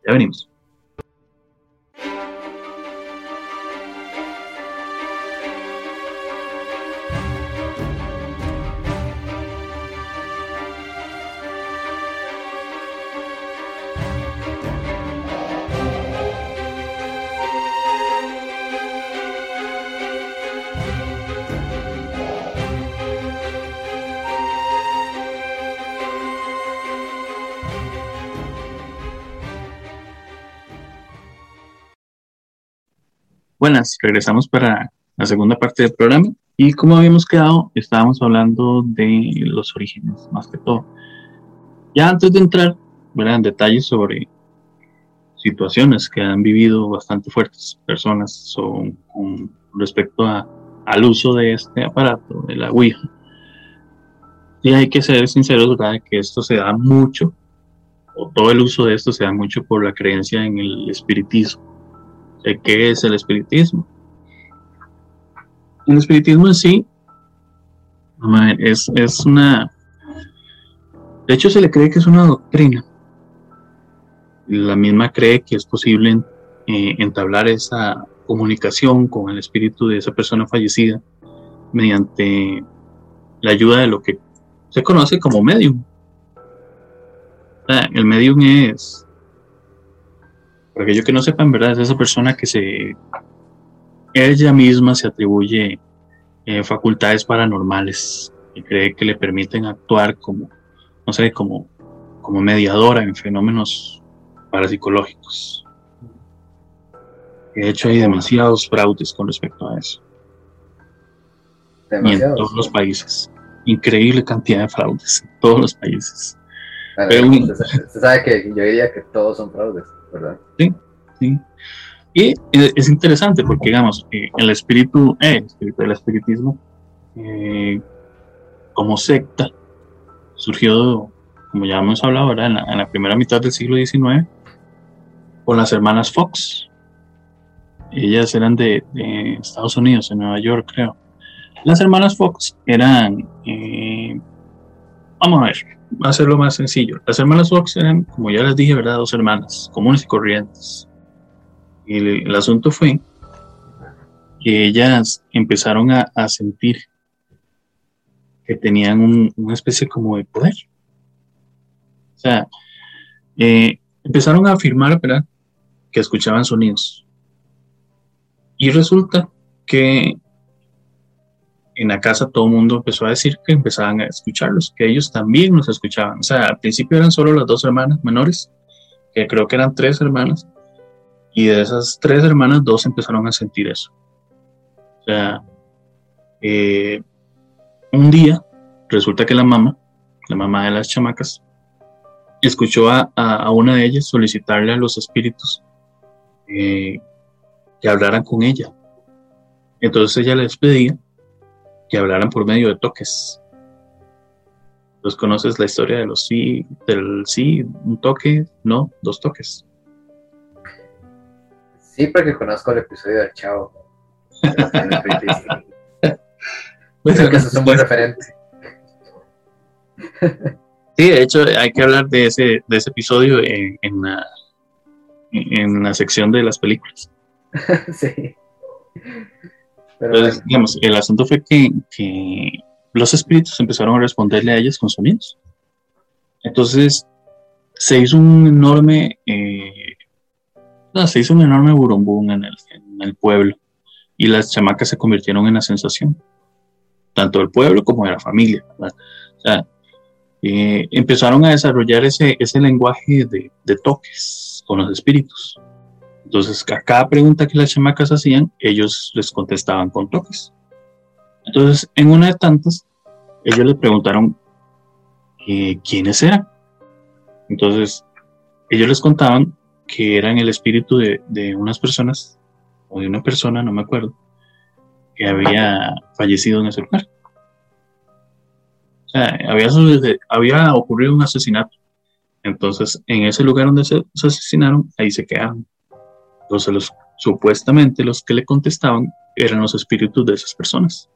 Ya venimos. Buenas, regresamos para la segunda parte del programa. Y como habíamos quedado, estábamos hablando de los orígenes, más que todo. Ya antes de entrar en detalles sobre situaciones que han vivido bastante fuertes personas con respecto a, al uso de este aparato, de la Ouija, y hay que ser sinceros, ¿verdad? Que esto se da mucho, o todo el uso de esto se da mucho por la creencia en el espiritismo qué es el espiritismo. El espiritismo en sí es, es una... De hecho, se le cree que es una doctrina. La misma cree que es posible eh, entablar esa comunicación con el espíritu de esa persona fallecida mediante la ayuda de lo que se conoce como medium. el medium es para aquellos que no sepan, ¿verdad? Es esa persona que se. Ella misma se atribuye eh, facultades paranormales y cree que le permiten actuar como, no sé, como, como mediadora en fenómenos parapsicológicos. De hecho, hay demasiados fraudes con respecto a eso. Y en todos los países. Increíble cantidad de fraudes en todos los países. Pero, usted sabe que yo diría que todos son fraudes. Sí, sí. Y es interesante porque, digamos, el espíritu, eh, el espíritu del espiritismo, eh, como secta, surgió, como ya hemos hablado, En, la, primera mitad del siglo XIX, con las hermanas Fox. Ellas eran de, Estados Unidos, en Nueva York, creo. Las hermanas Fox eran, eh, vamos a ver, va a ser lo más sencillo. Las hermanas Fox eran, como ya les dije, ¿verdad? Dos hermanas, comunes y corrientes. Y el, asunto fue que ellas empezaron a, sentir que tenían una especie como de poder. O sea, eh, empezaron a afirmar, ¿verdad? Que escuchaban sonidos. Y resulta que en la casa todo el mundo empezó a decir que empezaban a escucharlos, que ellos también nos escuchaban. O sea, al principio eran solo las dos hermanas menores, que creo que eran tres hermanas, y de esas tres hermanas, dos empezaron a sentir eso. O sea, eh, un día resulta que la mamá, la mamá de las chamacas, escuchó a, a una de ellas solicitarle a los espíritus eh, que hablaran con ella. Entonces ella les pedía que hablaran por medio de toques. ¿Los conoces la historia de los sí, del sí, un toque, no, dos toques? Sí, porque conozco el episodio del Chavo. [laughs] Creo que eso es un buen referente. Sí, de hecho hay que hablar de ese, de ese episodio en, en, la, en la sección de las películas. [laughs] sí. Entonces, digamos, el asunto fue que, los espíritus empezaron a responderle a ellas con sonidos. Entonces, se hizo un enorme, eh, se hizo un enorme burumbum en el, pueblo y las chamacas se convirtieron en la sensación, tanto del pueblo como de la familia. O sea, eh, empezaron a desarrollar ese, ese lenguaje de, de toques con los espíritus. Entonces, a cada pregunta que las chamacas hacían, ellos les contestaban con toques. Entonces, en una de tantas, ellos le preguntaron quiénes eran. Entonces, ellos les contaban que eran el espíritu de, de unas personas, o de una persona, no me acuerdo, que había fallecido en ese lugar. O sea, había ocurrido un asesinato. Entonces, en ese lugar donde se, asesinaron, ahí se quedaron. Entonces, los, supuestamente los que le contestaban eran los espíritus de esas personas.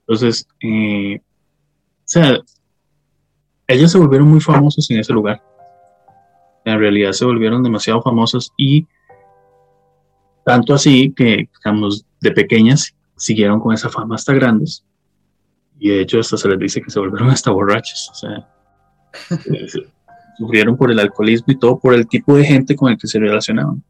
Entonces, eh, o sea, ellos se volvieron muy famosos en ese lugar. En realidad se volvieron demasiado famosos y tanto así que, digamos, de pequeñas siguieron con esa fama hasta grandes. Y de hecho hasta se les dice que se volvieron hasta borrachos. O sea, [laughs] sufrieron por el alcoholismo y todo por el tipo de gente con el que se relacionaban.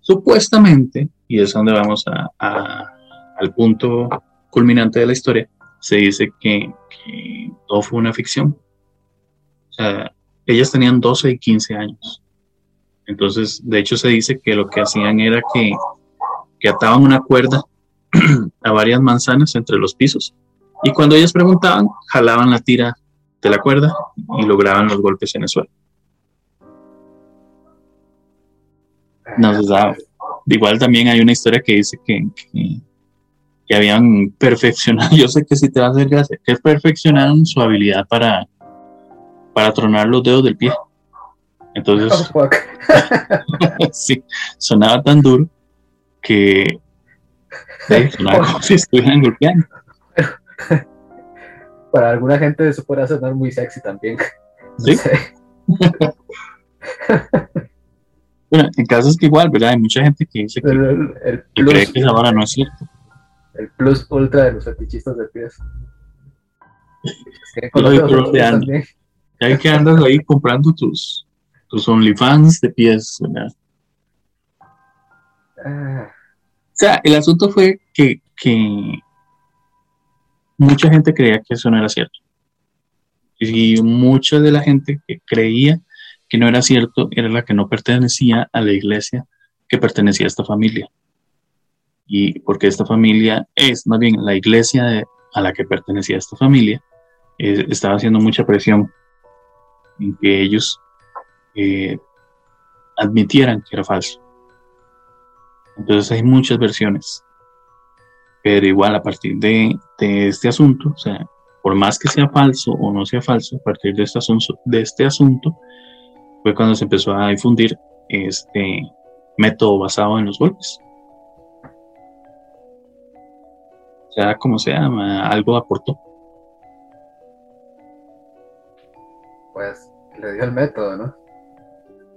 Supuestamente, y es donde vamos a, al punto culminante de la historia, se dice que, que, todo fue una ficción. O sea, ellas tenían 12 y 15 años. Entonces, de hecho, se dice que lo que hacían era que, que ataban una cuerda [clears throat] a varias manzanas entre los pisos y cuando ellas preguntaban, jalaban la tira de la cuerda y lograban los golpes en el suelo. No se sabe. Igual también hay una historia que dice que, que, habían perfeccionado, [laughs] yo sé que si te va a hacer gracia, que perfeccionaron su habilidad para, para tronar los dedos del pie. Entonces, oh, [laughs] sí, sonaba tan duro que [laughs] sonaba como si estuvieran golpeando. Para alguna gente eso puede sonar muy sexy también. [laughs] Sí. [laughs] bueno, en casos que igual, ¿verdad? Hay mucha gente que dice que, el, cree que ahora no es cierto. El plus ultra de los fetichistas de pies. Ya que andas ahí comprando tus, tus OnlyFans de pies, ¿verdad? Ah. O sea, el asunto fue que, que mucha gente creía que eso no era cierto. Y mucha de la gente que creía que no era cierto era la que no pertenecía a la iglesia que pertenecía a esta familia. Y porque esta familia es, más bien, la iglesia a la que pertenecía esta familia, eh, estaba haciendo mucha presión en que ellos eh, admitieran que era falso. Entonces hay muchas versiones pero igual a partir de, este asunto, o sea, por más que sea falso o no sea falso, a partir de este asunto, de este asunto fue cuando se empezó a difundir este método basado en los golpes. O sea, como sea, algo aportó. Pues le dio el método, ¿no?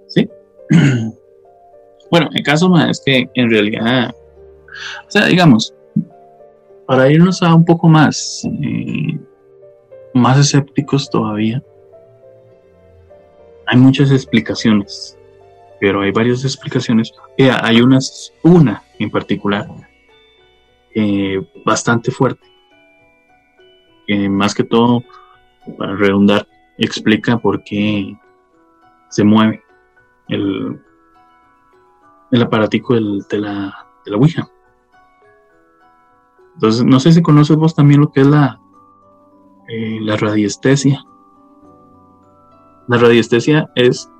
Sí. [clears throat] bueno, el caso es que en realidad, o sea, digamos, para irnos a un poco más, eh, más escépticos todavía, hay muchas explicaciones, pero hay varias explicaciones. Eh, hay unas, una en particular, eh, bastante fuerte, que más que todo, para redundar, explica por qué se mueve el, el aparatico de, la, de la Ouija. Entonces, no sé si conoces vos también lo que es la, eh, la radiestesia. La radiestesia es,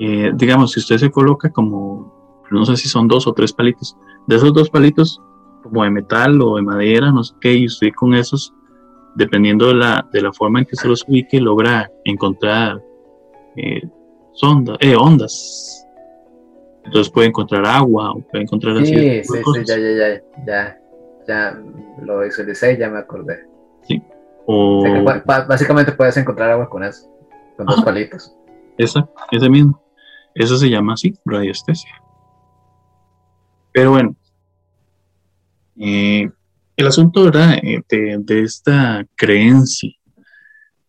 eh, digamos, si usted se coloca como, no sé si son dos o tres palitos, de esos dos palitos, como de metal o de madera, no sé qué, y usted con esos, dependiendo de la, de la forma en que se los ubique, logra encontrar eh, eh ondas. Entonces puede encontrar agua o puede encontrar así. Sí, sí, sí, ya, ya, ya, ya ya lo visualicé y ya me acordé. Sí. básicamente puedes encontrar agua con eso, con dos palitos. Esa, ese mismo. Eso se llama así, radiestesia. Pero bueno, eh, el asunto ¿verdad? Eh, de, de, esta creencia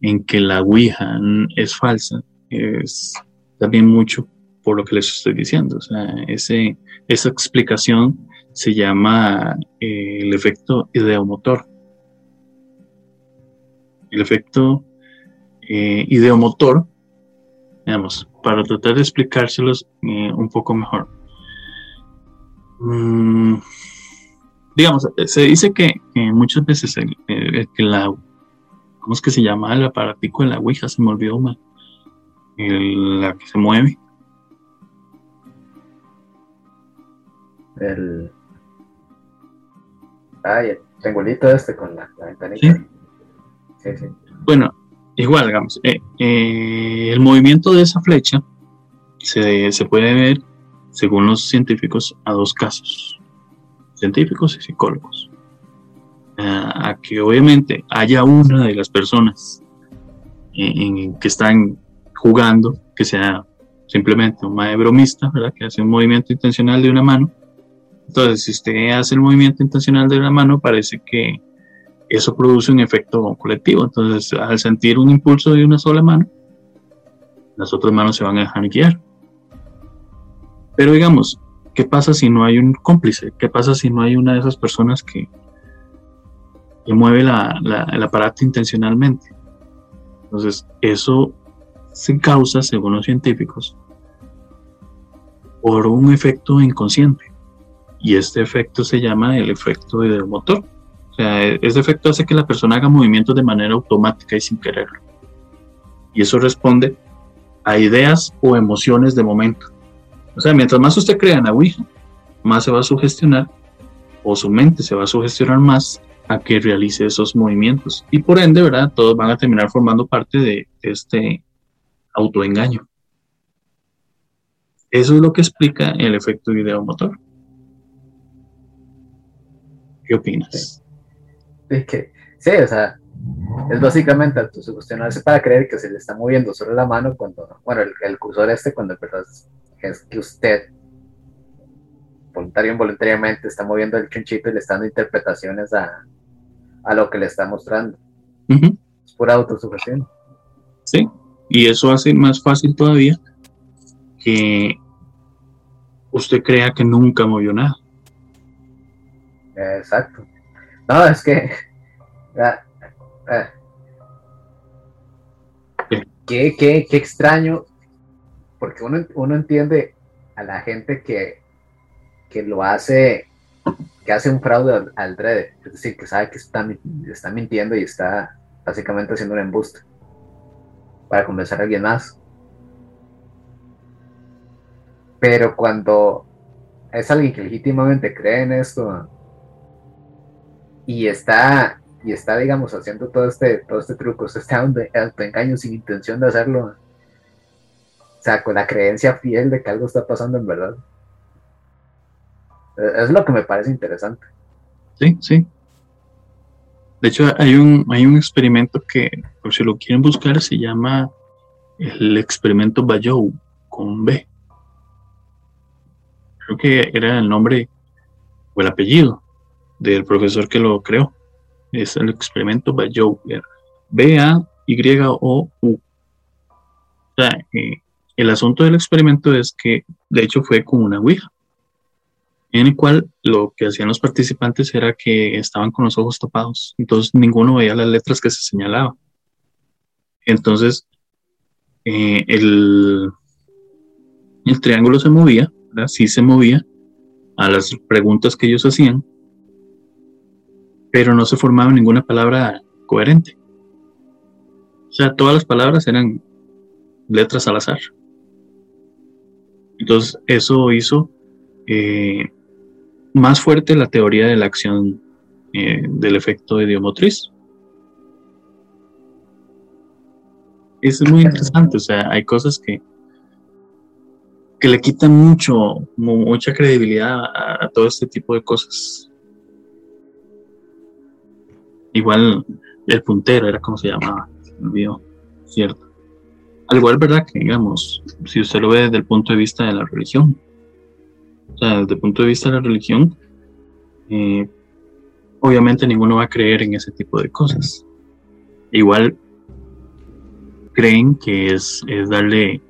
en que la Ouija es falsa es también mucho por lo que les estoy diciendo. O sea, ese, esa explicación se llama eh, el efecto ideomotor. El efecto eh, ideomotor, digamos, para tratar de explicárselos eh, un poco mejor. Mm, digamos, se dice que, muchas veces el, que la, ¿cómo es que se llama el aparatico de la Ouija? Se me olvidó, mal la que se mueve. El. Ay, el triangulito este con la, ventanita. ¿Sí? Sí, Bueno, igual, digamos, eh, eh, el movimiento de esa flecha se, se puede ver, según los científicos, a dos casos científicos y psicólogos. a que obviamente haya una de las personas en, que están jugando, que sea simplemente un mae bromista, ¿verdad? que hace un movimiento intencional de una mano. Entonces, si usted hace el movimiento intencional de una mano, parece que eso produce un efecto colectivo. Entonces, al sentir un impulso de una sola mano, las otras manos se van a dejar guiar. Pero digamos, ¿Qué pasa si no hay un cómplice? ¿Qué pasa si no hay una de esas personas que, que mueve el aparato intencionalmente? Entonces, eso se causa, según los científicos, por un efecto inconsciente. Y este efecto se llama el efecto motor. O sea, este efecto hace que la persona haga movimientos de manera automática y sin quererlo. Y eso responde a ideas o emociones de momento. O sea, mientras más usted crea en la Ouija, más se va a sugestionar o su mente se va a sugestionar más a que realice esos movimientos. Y por ende, ¿verdad? Todos van a terminar formando parte de, este autoengaño. Eso es lo que explica el efecto videomotor. ¿Qué opinas? Sí, que, sí o sea, es básicamente autosugestionarse para creer que se le está moviendo sobre la mano cuando, bueno, el, el cursor este cuando es que usted voluntario o involuntariamente está moviendo el chunchito y le está dando interpretaciones a, lo que le está mostrando. Es pura autosugestión. Sí, y eso hace más fácil todavía que usted crea que nunca movió nada. Exacto. No, es que... [laughs] qué, qué, qué extraño porque uno, uno entiende a la gente que, que lo hace, que hace un fraude al, dread, es decir, que sabe que está, está mintiendo y está básicamente haciendo un embuste para convencer a alguien más. Pero cuando es alguien que legítimamente cree en esto y está, y está digamos, haciendo todo este, todo este truco, está engaño sin intención de hacerlo, o sea, con la creencia fiel de que algo está pasando en verdad. Es lo que me parece interesante. Sí, sí. De hecho, hay un, hay un experimento que, por si lo quieren buscar, se llama el experimento Bayou, con B. Creo que era el nombre o el apellido del profesor que lo creó. Es el experimento Bayou. B-A-Y-O-U. O sea, eh, el asunto del experimento es que, de hecho, fue con una Ouija, en el cual lo que hacían los participantes era que estaban con los ojos tapados, entonces ninguno veía las letras que se señalaban. Entonces, eh, el, el triángulo se movía, ¿verdad? sí se movía a las preguntas que ellos hacían, pero no se formaba ninguna palabra coherente. O sea, todas las palabras eran letras al azar. Entonces, eso hizo eh, más fuerte la teoría de la acción eh, del efecto idiomotriz. Es muy interesante, o sea, hay cosas que, que le quitan mucho, mucha credibilidad a, todo este tipo de cosas. Igual el puntero era como se llamaba, se cierto. Al igual, ¿verdad? Que digamos, si usted lo ve desde el punto de vista de la religión, o sea, desde el punto de vista de la religión, eh, obviamente ninguno va a creer en ese tipo de cosas. Igual creen que es, darle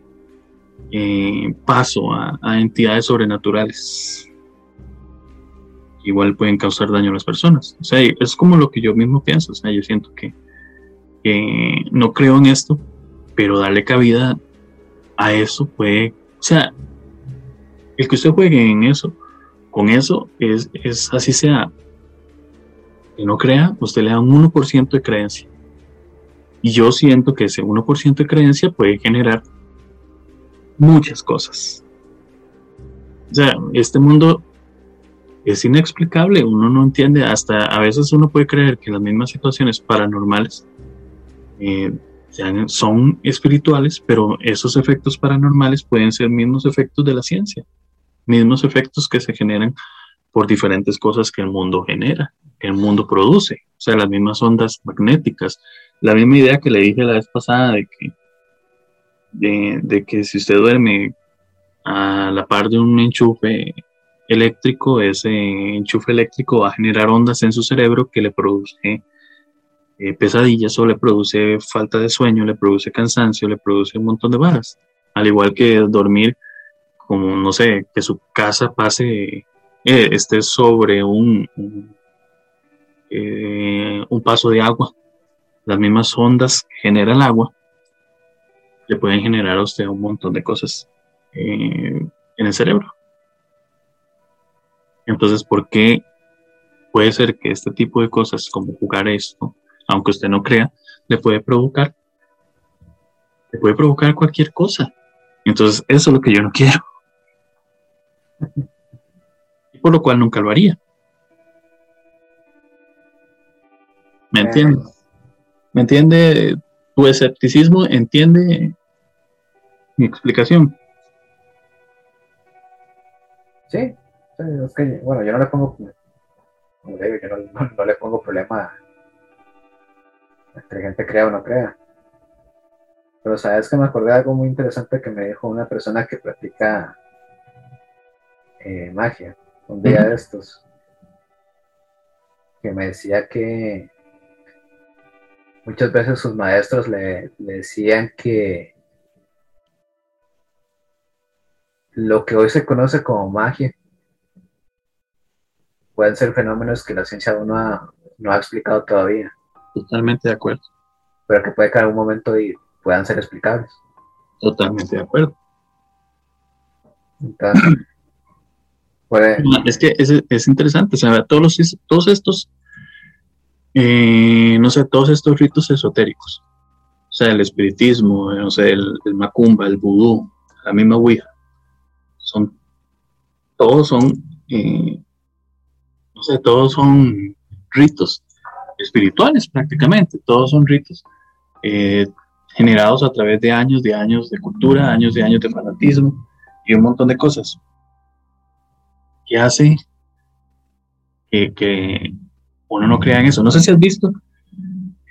eh, paso a, entidades sobrenaturales. Igual pueden causar daño a las personas. O sea, es como lo que yo mismo pienso. O sea, yo siento que no creo en esto, pero darle cabida a eso puede, o sea, el que usted juegue en eso, con eso, es, es así sea que no crea, usted le da un 1% de creencia. Y yo siento que ese 1% de creencia puede generar muchas cosas. O sea, este mundo es inexplicable, uno no entiende, hasta a veces uno puede creer que las mismas situaciones paranormales eh, son espirituales, pero esos efectos paranormales pueden ser mismos efectos de la ciencia, mismos efectos que se generan por diferentes cosas que el mundo genera, que el mundo produce, o sea, las mismas ondas magnéticas, la misma idea que le dije la vez pasada de que, de, que si usted duerme a la par de un enchufe eléctrico, ese enchufe eléctrico va a generar ondas en su cerebro que le produce eh, pesadillas o le produce falta de sueño, le produce cansancio, le produce un montón de varas. Al igual que dormir, como no sé, que su casa pase, eh, esté sobre un, eh, un paso de agua. Las mismas ondas que genera el agua le pueden generar a usted un montón de cosas en el cerebro. Entonces, ¿por qué puede ser que este tipo de cosas, como jugar esto, aunque usted no crea, le puede provocar, le puede provocar cualquier cosa. Entonces, eso es lo que yo no [laughs] quiero. Y por lo cual nunca lo haría. ¿Me entiende? ¿Me entiende tu escepticismo? ¿Entiende mi explicación? Sí, es que, bueno, yo no le pongo, como le digo, yo no, le pongo problema entre gente crea o no crea. Pero sabes que me acordé de algo muy interesante que me dijo una persona que practica eh, magia, un día de estos, que me decía que muchas veces sus maestros le decían que lo que hoy se conoce como magia pueden ser fenómenos que la ciencia aún no ha, no ha explicado todavía. Totalmente de acuerdo. Pero que puede que en algún momento y puedan ser explicables. Totalmente de acuerdo. [clears throat] Es que es, es interesante, o sea, todos, los, todos estos, eh, no sé, todos estos ritos esotéricos, o sea, el espiritismo, no sé, el, macumba, el vudú, la misma ouija, son, todos son eh, todos son ritos espirituales prácticamente, todos son ritos eh, generados a través de años, de años de cultura, años de años de fanatismo y un montón de cosas que hace que, uno no crea en eso. No sé si has visto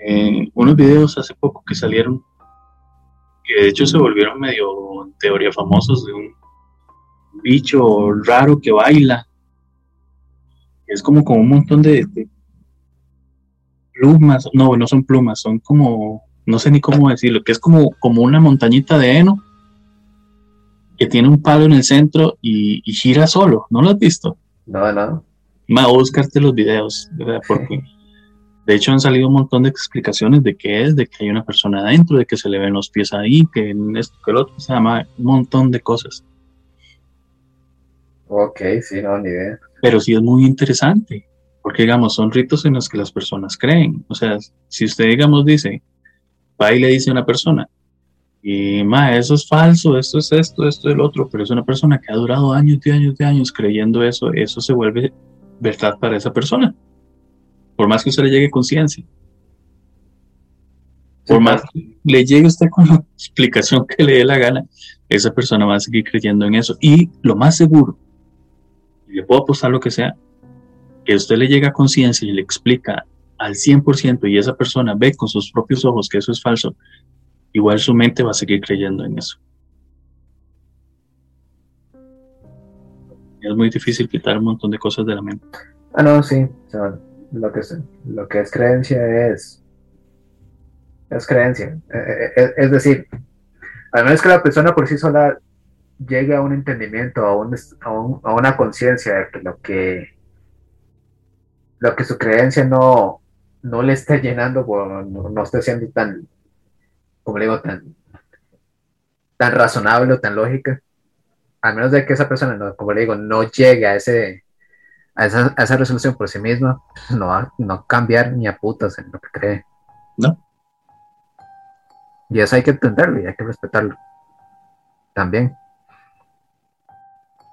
eh, unos videos hace poco que salieron, que de hecho se volvieron medio en teoría famosos de un bicho raro que baila es como con un montón de, plumas, no, no son plumas, son como, no sé ni cómo decirlo, que es como, como una montañita de heno que tiene un palo en el centro y, gira solo, ¿no lo has visto? No, no. Va a buscarte los videos, ¿verdad? Porque de hecho han salido un montón de explicaciones de qué es, de que hay una persona adentro, de que se le ven los pies ahí, que en esto, que el otro, se llama un montón de cosas. Ok, sí, no, ni idea pero sí es muy interesante, porque digamos, son ritos en los que las personas creen. O sea, si usted, digamos, dice, va y le dice a una persona, y ma, eso es falso, esto es esto, esto es el otro, pero es una persona que ha durado años y años y años creyendo eso, eso se vuelve verdad para esa persona. Por más que usted le llegue conciencia. Por más que le llegue usted con la explicación que le dé la gana, esa persona va a seguir creyendo en eso. Y lo más seguro le puedo apostar lo que sea, que usted le llega a conciencia y le explica al 100% y esa persona ve con sus propios ojos que eso es falso, igual su mente va a seguir creyendo en eso. Es muy difícil quitar un montón de cosas de la mente. Ah, no, sí. lo, que es, lo que es creencia es, es creencia. Es, eh, eh, es decir, al menos que la persona por sí sola llegue a un entendimiento, a, un, a, una conciencia de que lo que lo que su creencia no, no le está llenando, no, no está siendo tan, como le digo, tan, tan razonable o tan lógica, a menos de que esa persona, no, como le digo, no llegue a ese, a esa, esa resolución por sí misma no va a no cambiar ni a putas en lo que cree. No. Y eso hay que entenderlo y hay que respetarlo. También.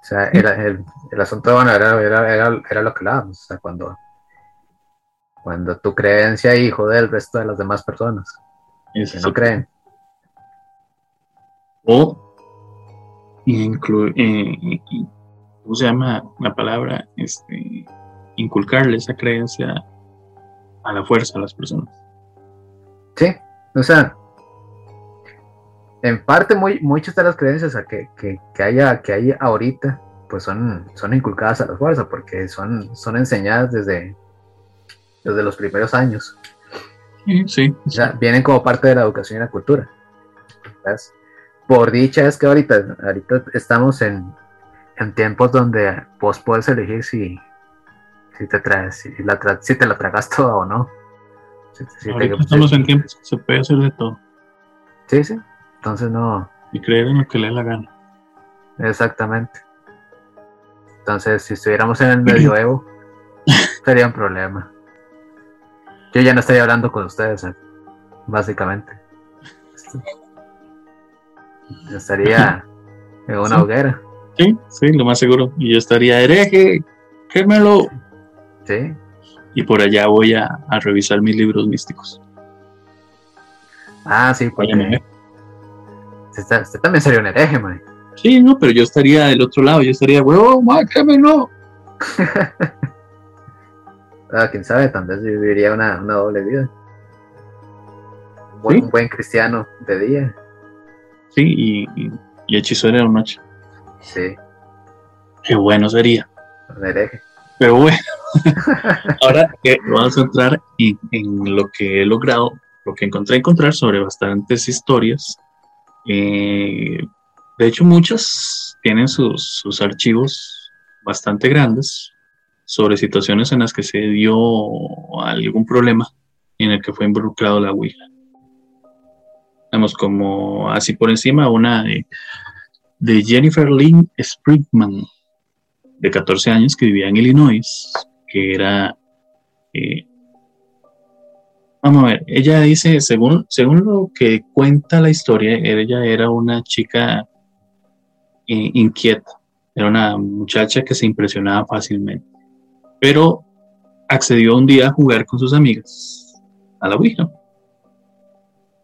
O sea, era el, el asunto bueno, era, era, era, era lo que hablábamos. O sea, cuando, cuando tu creencia hijo del resto de las demás personas que no creen. O incluir, eh, ¿cómo se llama la palabra? Este, inculcarle esa creencia a la fuerza a las personas. Sí, o sea, en parte muy, muchas de las creencias que, que, que, haya, que hay ahorita, pues son, son inculcadas a la fuerza, porque son, son enseñadas desde, desde los primeros años. Sí. O sea, vienen como parte de la educación y la cultura. ¿Ves? Por dicha es que ahorita, ahorita estamos en, en tiempos donde vos puedes elegir si, si te traes, si, la tra si te la tragas toda o no. Si, si ahorita te, estamos en tiempos que se puede hacer de todo. Sí, sí. Entonces no. Y creer en lo que le dé la gana. Exactamente. Entonces, si estuviéramos en el medioevo, [laughs] sería un problema. Yo ya no estaría hablando con ustedes, eh, básicamente. estaría en una sí. hoguera. Sí, sí, lo más seguro. Y yo estaría hereje, quémelo. Sí. Y por allá voy a, a revisar mis libros místicos. Ah, sí, porque. Usted, usted también sería un hereje, man. Sí, no, pero yo estaría del otro lado. Yo estaría, huevón, ma, quémelo. [laughs] Ah, quién sabe, tal vez viviría una, una doble vida. Un buen, Sí. un buen cristiano de día. Sí, y, y, y hechicero de noche. Sí, Qué bueno sería. un hereje. Pero bueno, [laughs] ahora que vamos a entrar en, en lo que he logrado, lo que encontré encontrar sobre bastantes historias. Eh, de hecho, muchas tienen sus, archivos bastante grandes sobre situaciones en las que se dio algún problema en el que fue involucrado la Ouija. Vamos, como así por encima, una de, de Jennifer Lynn Sprigman, de 14 años, que vivía en Illinois, que era... eh, vamos a ver, ella dice, según, según lo que cuenta la historia, ella era una chica eh, inquieta, era una muchacha que se impresionaba fácilmente, pero accedió un día a jugar con sus amigas a la Ouija.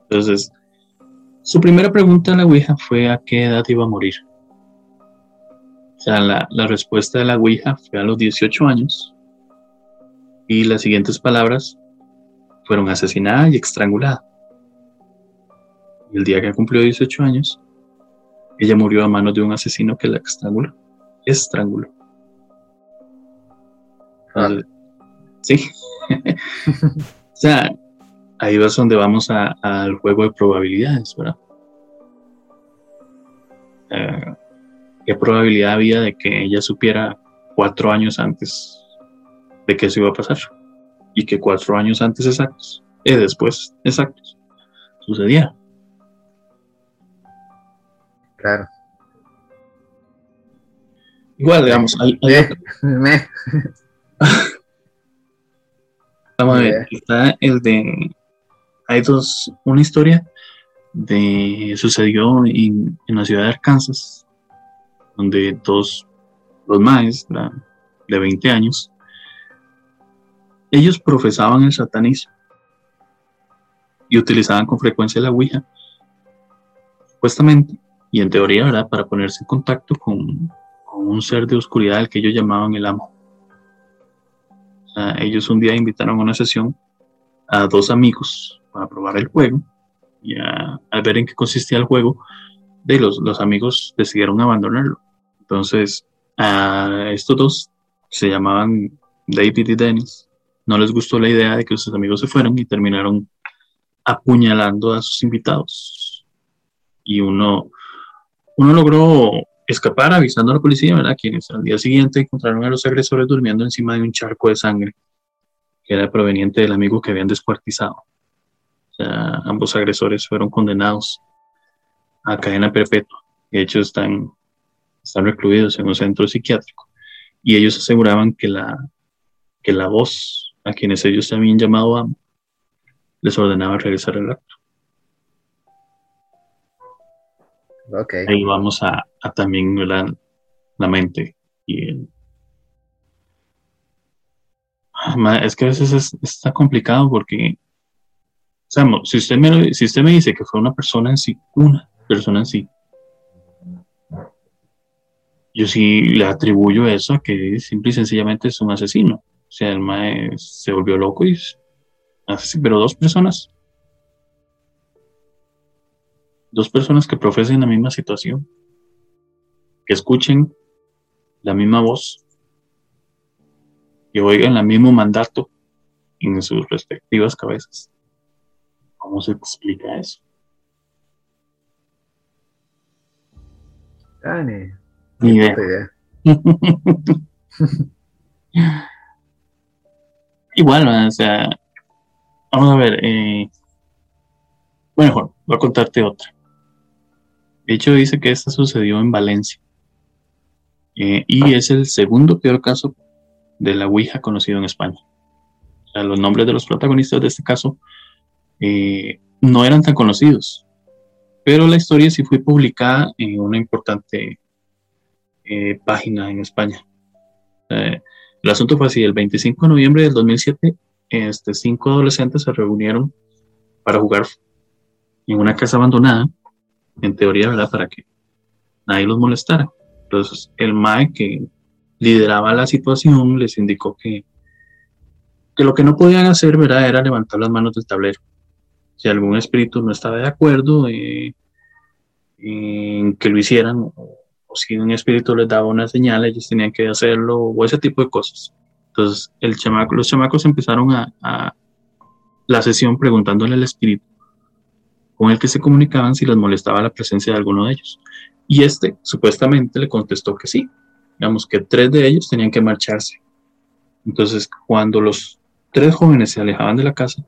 Entonces, su primera pregunta a la Ouija fue a qué edad iba a morir. O sea, la, la respuesta de la Ouija fue a los 18 años y las siguientes palabras fueron asesinada y estrangulada. Y el día que cumplió 18 años, ella murió a manos de un asesino que la estranguló. Estranguló. Entonces, sí. [laughs] o sea, ahí es donde vamos al juego de probabilidades, ¿verdad? Eh, ¿Qué probabilidad había de que ella supiera cuatro años antes de que eso iba a pasar? Y que cuatro años antes exactos, y después exactos, sucediera. Claro. Igual, digamos, hay, hay Eh, me- [laughs] Vamos a ver, está el de. Hay dos. Una historia de. Sucedió en, en la ciudad de Arkansas, donde dos. Los maes de 20 años. Ellos profesaban el satanismo y utilizaban con frecuencia la Ouija, supuestamente, y en teoría, ¿verdad?, para ponerse en contacto con, un ser de oscuridad al que ellos llamaban el amo. Ellos un día invitaron a una sesión a dos amigos para probar el juego y al ver en qué consistía el juego, de los, los amigos decidieron abandonarlo. Entonces, a estos dos se llamaban David y Dennis, no les gustó la idea de que sus amigos se fueran y terminaron apuñalando a sus invitados. Y uno, uno logró escapar avisando a la policía, ¿verdad? Quienes al día siguiente encontraron a los agresores durmiendo encima de un charco de sangre que era proveniente del amigo que habían descuartizado. O sea, ambos agresores fueron condenados a cadena perpetua. De hecho, están, están recluidos en un centro psiquiátrico. y ellos aseguraban que la, que la voz a quienes ellos habían llamado amo les ordenaba regresar al acto. Okay. Ahí vamos a, también la, la mente y el, ah, es que a veces está complicado porque, si usted, me, si usted me dice que fue una persona en sí, una persona en sí, yo sí le atribuyo eso a que simple y sencillamente es un asesino. Sea, el mae se volvió loco y así, pero dos personas. Dos personas que profesen la misma situación, que escuchen la misma voz, que oigan el mismo mandato en sus respectivas cabezas. ¿Cómo se explica eso? Dani, ni idea. [laughs] Igual, o sea, vamos a ver. Eh, bueno, voy a contarte otra. De hecho, dice que esta sucedió en Valencia. Eh, y es el segundo peor caso de la Ouija conocido en España. O sea, los nombres de los protagonistas de este caso eh, no eran tan conocidos. Pero la historia sí fue publicada en una importante eh, página en España. El asunto fue así, el 25 de noviembre del 2007, este, cinco adolescentes se reunieron para jugar en una casa abandonada, en teoría, ¿verdad? Para que nadie los molestara. Entonces, el MAE que lideraba la situación les indicó que, que lo que no podían hacer, ¿verdad? Era levantar las manos del tablero. Si algún espíritu no estaba de acuerdo eh, en que lo hicieran, si un espíritu les daba una señal, ellos tenían que hacerlo, o ese tipo de cosas. Entonces, el chamaco, los chamacos empezaron a, la sesión preguntándole al espíritu con el que se comunicaban si les molestaba la presencia de alguno de ellos. Y este supuestamente le contestó que sí, digamos que tres de ellos tenían que marcharse. Entonces, cuando los tres jóvenes se alejaban de la casa,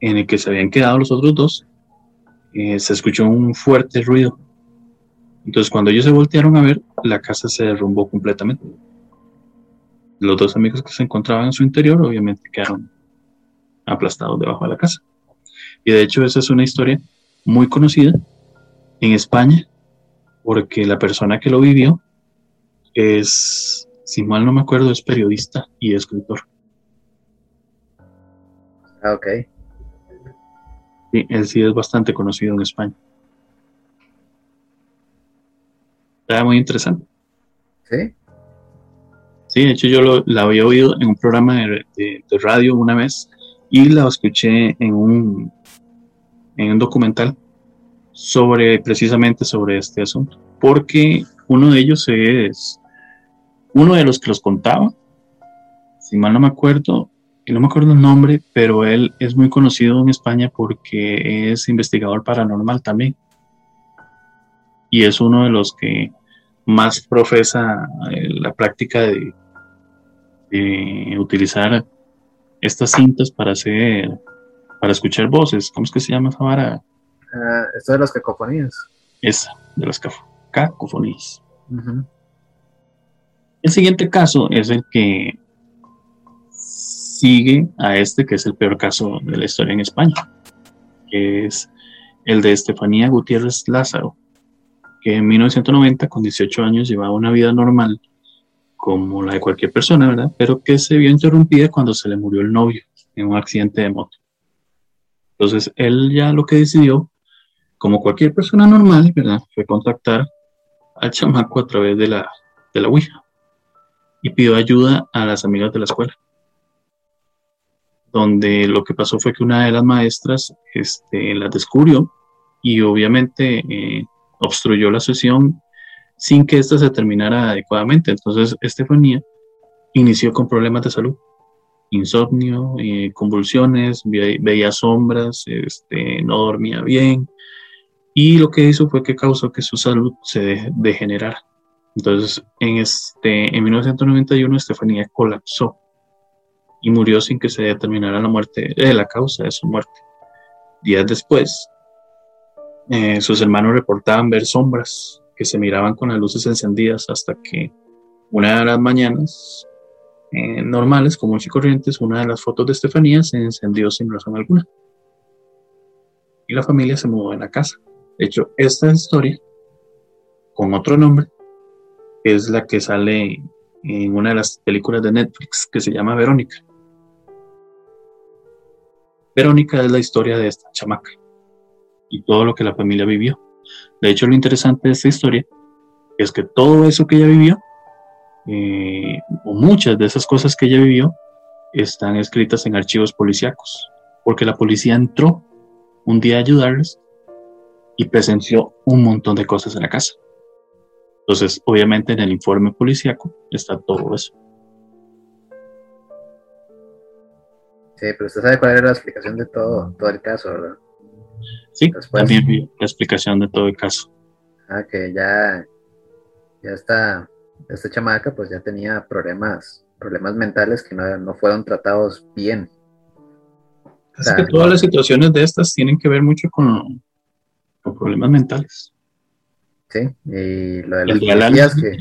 en el que se habían quedado los otros dos, eh, se escuchó un fuerte ruido entonces, cuando ellos se voltearon a ver, la casa se derrumbó completamente. Los dos amigos que se encontraban en su interior, obviamente, quedaron aplastados debajo de la casa. Y de hecho, esa es una historia muy conocida en España, porque la persona que lo vivió es, si mal no me acuerdo, es periodista y escritor. Ah, ok. Sí, él sí es bastante conocido en España. Era muy interesante. Sí. Sí, de hecho yo la había oído en un programa de, radio una vez y la escuché en un, en un documental sobre precisamente sobre este asunto, porque uno de ellos es uno de los que los contaba, si mal no me acuerdo, y no me acuerdo el nombre, pero él es muy conocido en España porque es investigador paranormal también y es uno de los que más profesa eh, la práctica de, utilizar estas cintas para hacer, para escuchar voces. ¿Cómo es que se llama esa vara? Uh, esto de las cacofonías. Esa, de las cacofonías. El siguiente caso es el que sigue a este, que es el peor caso de la historia en España, que es el de Estefanía Gutiérrez Lázaro que en 1990, con 18 años, llevaba una vida normal, como la de cualquier persona, ¿verdad? Pero que se vio interrumpida cuando se le murió el novio en un accidente de moto. Entonces, él ya lo que decidió, como cualquier persona normal, ¿verdad? Fue contactar al chamaco a través de la, de la Ouija y pidió ayuda a las amigas de la escuela. Donde lo que pasó fue que una de las maestras este, la descubrió y obviamente eh, obstruyó la sesión sin que ésta se terminara adecuadamente. Entonces, Estefanía inició con problemas de salud, insomnio, eh, convulsiones, veía, sombras, este, no dormía bien, y lo que hizo fue que causó que su salud se degenerara. Entonces, en, este, en 1991, Estefanía colapsó y murió sin que se determinara la muerte, eh, la causa de su muerte. Días después, eh, sus hermanos reportaban ver sombras que se miraban con las luces encendidas hasta que una de las mañanas eh, normales, comunes y corrientes, una de las fotos de Estefanía se encendió sin razón alguna. Y la familia se mudó en la casa. De hecho, esta historia, con otro nombre, es la que sale en una de las películas de Netflix que se llama Verónica. Verónica es la historia de esta chamaca y todo lo que la familia vivió. De hecho, lo interesante de esta historia es que todo eso que ella vivió, eh, o muchas de esas cosas que ella vivió, están escritas en archivos policíacos, porque la policía entró un día a ayudarles y presenció un montón de cosas en la casa. Entonces, obviamente en el informe policíaco está todo eso. Sí, pero usted sabe cuál era la explicación de todo, todo el caso, ¿verdad? Sí, también vi la explicación de todo el caso. Ah, que ya, ya está, esta chamaca pues ya tenía problemas, problemas mentales que no, fueron tratados bien. Así que todas las situaciones de estas tienen que ver mucho con, con problemas mentales. Sí, y lo de los policías que,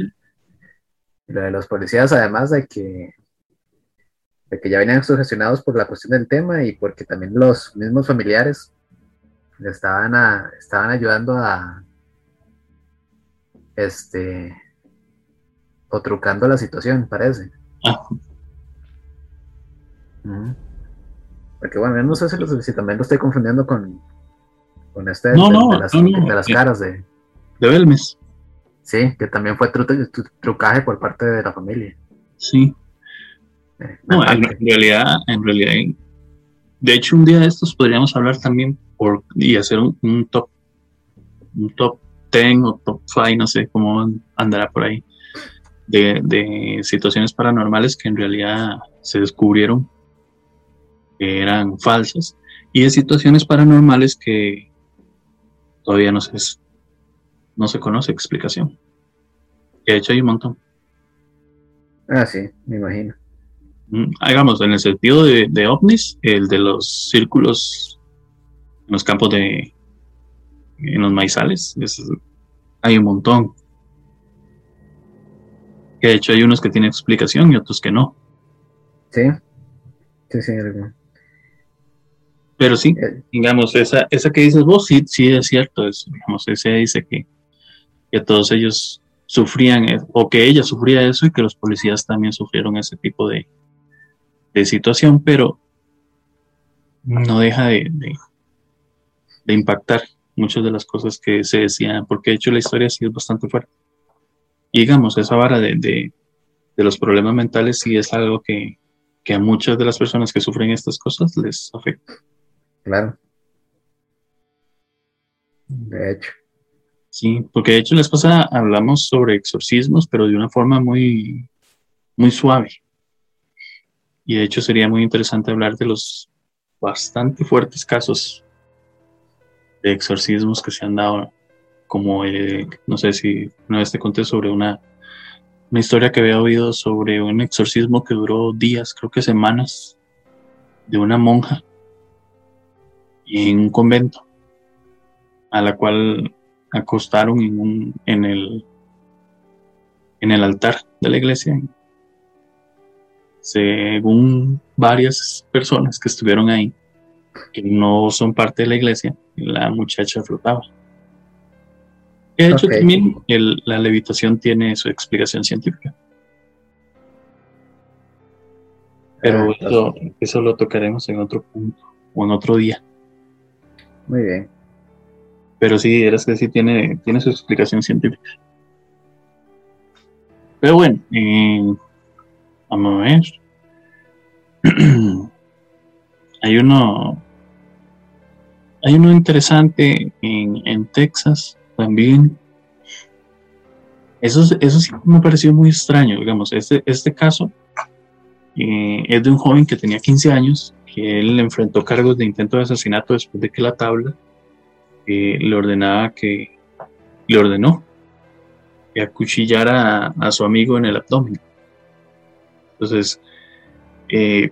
lo de los policías además de que de que ya venían sugestionados por la cuestión del tema y porque también los mismos familiares le estaban, estaban ayudando a este o trucando la situación, parece. Ah. Porque bueno, yo no sé si, también lo estoy confundiendo con, con este de, las, caras de, de Belmes. Sí, que también fue trucaje por parte de la familia. Sí. Eh, no, en realidad, en realidad, de hecho, un día de estos podríamos hablar también por, y hacer un, top, un top 10 o top 5, no sé cómo andará por ahí, de, situaciones paranormales que en realidad se descubrieron que eran falsas y de situaciones paranormales que todavía no se, no se conoce explicación. De hecho hay un montón. Ah, sí, me imagino. Mm, hagamos, en el sentido de, de ovnis, el de los círculos en los campos de, en los maizales, hay un montón. de hecho hay unos que tienen explicación y otros que no. Sí, sí, sí, Pero sí, eh. digamos, esa, esa que dices vos, sí, sí es cierto, es, digamos, ese dice que, que todos ellos sufrían, eh, o que ella sufría eso y que los policías también sufrieron ese tipo de, de situación, pero no deja de, de, impactar muchas de las cosas que se decían, porque de hecho la historia sí es bastante fuerte. Y digamos, esa vara de, de, los problemas mentales sí es algo que, que, a muchas de las personas que sufren estas cosas les afecta. Claro. De hecho. Sí, porque de hecho la esposa hablamos sobre exorcismos, pero de una forma muy, muy suave. Y de hecho sería muy interesante hablar de los bastante fuertes casos de exorcismos que se han dado, como, no sé si una vez te conté sobre una, una historia que había oído sobre un exorcismo que duró días, creo que semanas, de una monja en un convento, a la cual acostaron en, un, en, el, en el altar de la iglesia según varias personas que estuvieron ahí, que no son parte de la iglesia, la muchacha flotaba. De hecho, también la levitación tiene su explicación científica. Pero ah, eso, eso, lo tocaremos en otro punto o en otro día. Muy bien. Pero sí, eres que sí tiene, tiene su explicación científica. Pero bueno, eh, A ver. [clears throat] hay uno. Hay uno interesante en, Texas también. Eso, eso sí me pareció muy extraño, digamos. Este, este caso eh, es de un joven que tenía 15 años, que él enfrentó cargos de intento de asesinato después de que la tabla eh, le ordenaba que le ordenó que acuchillara a su amigo en el abdomen. Entonces, eh,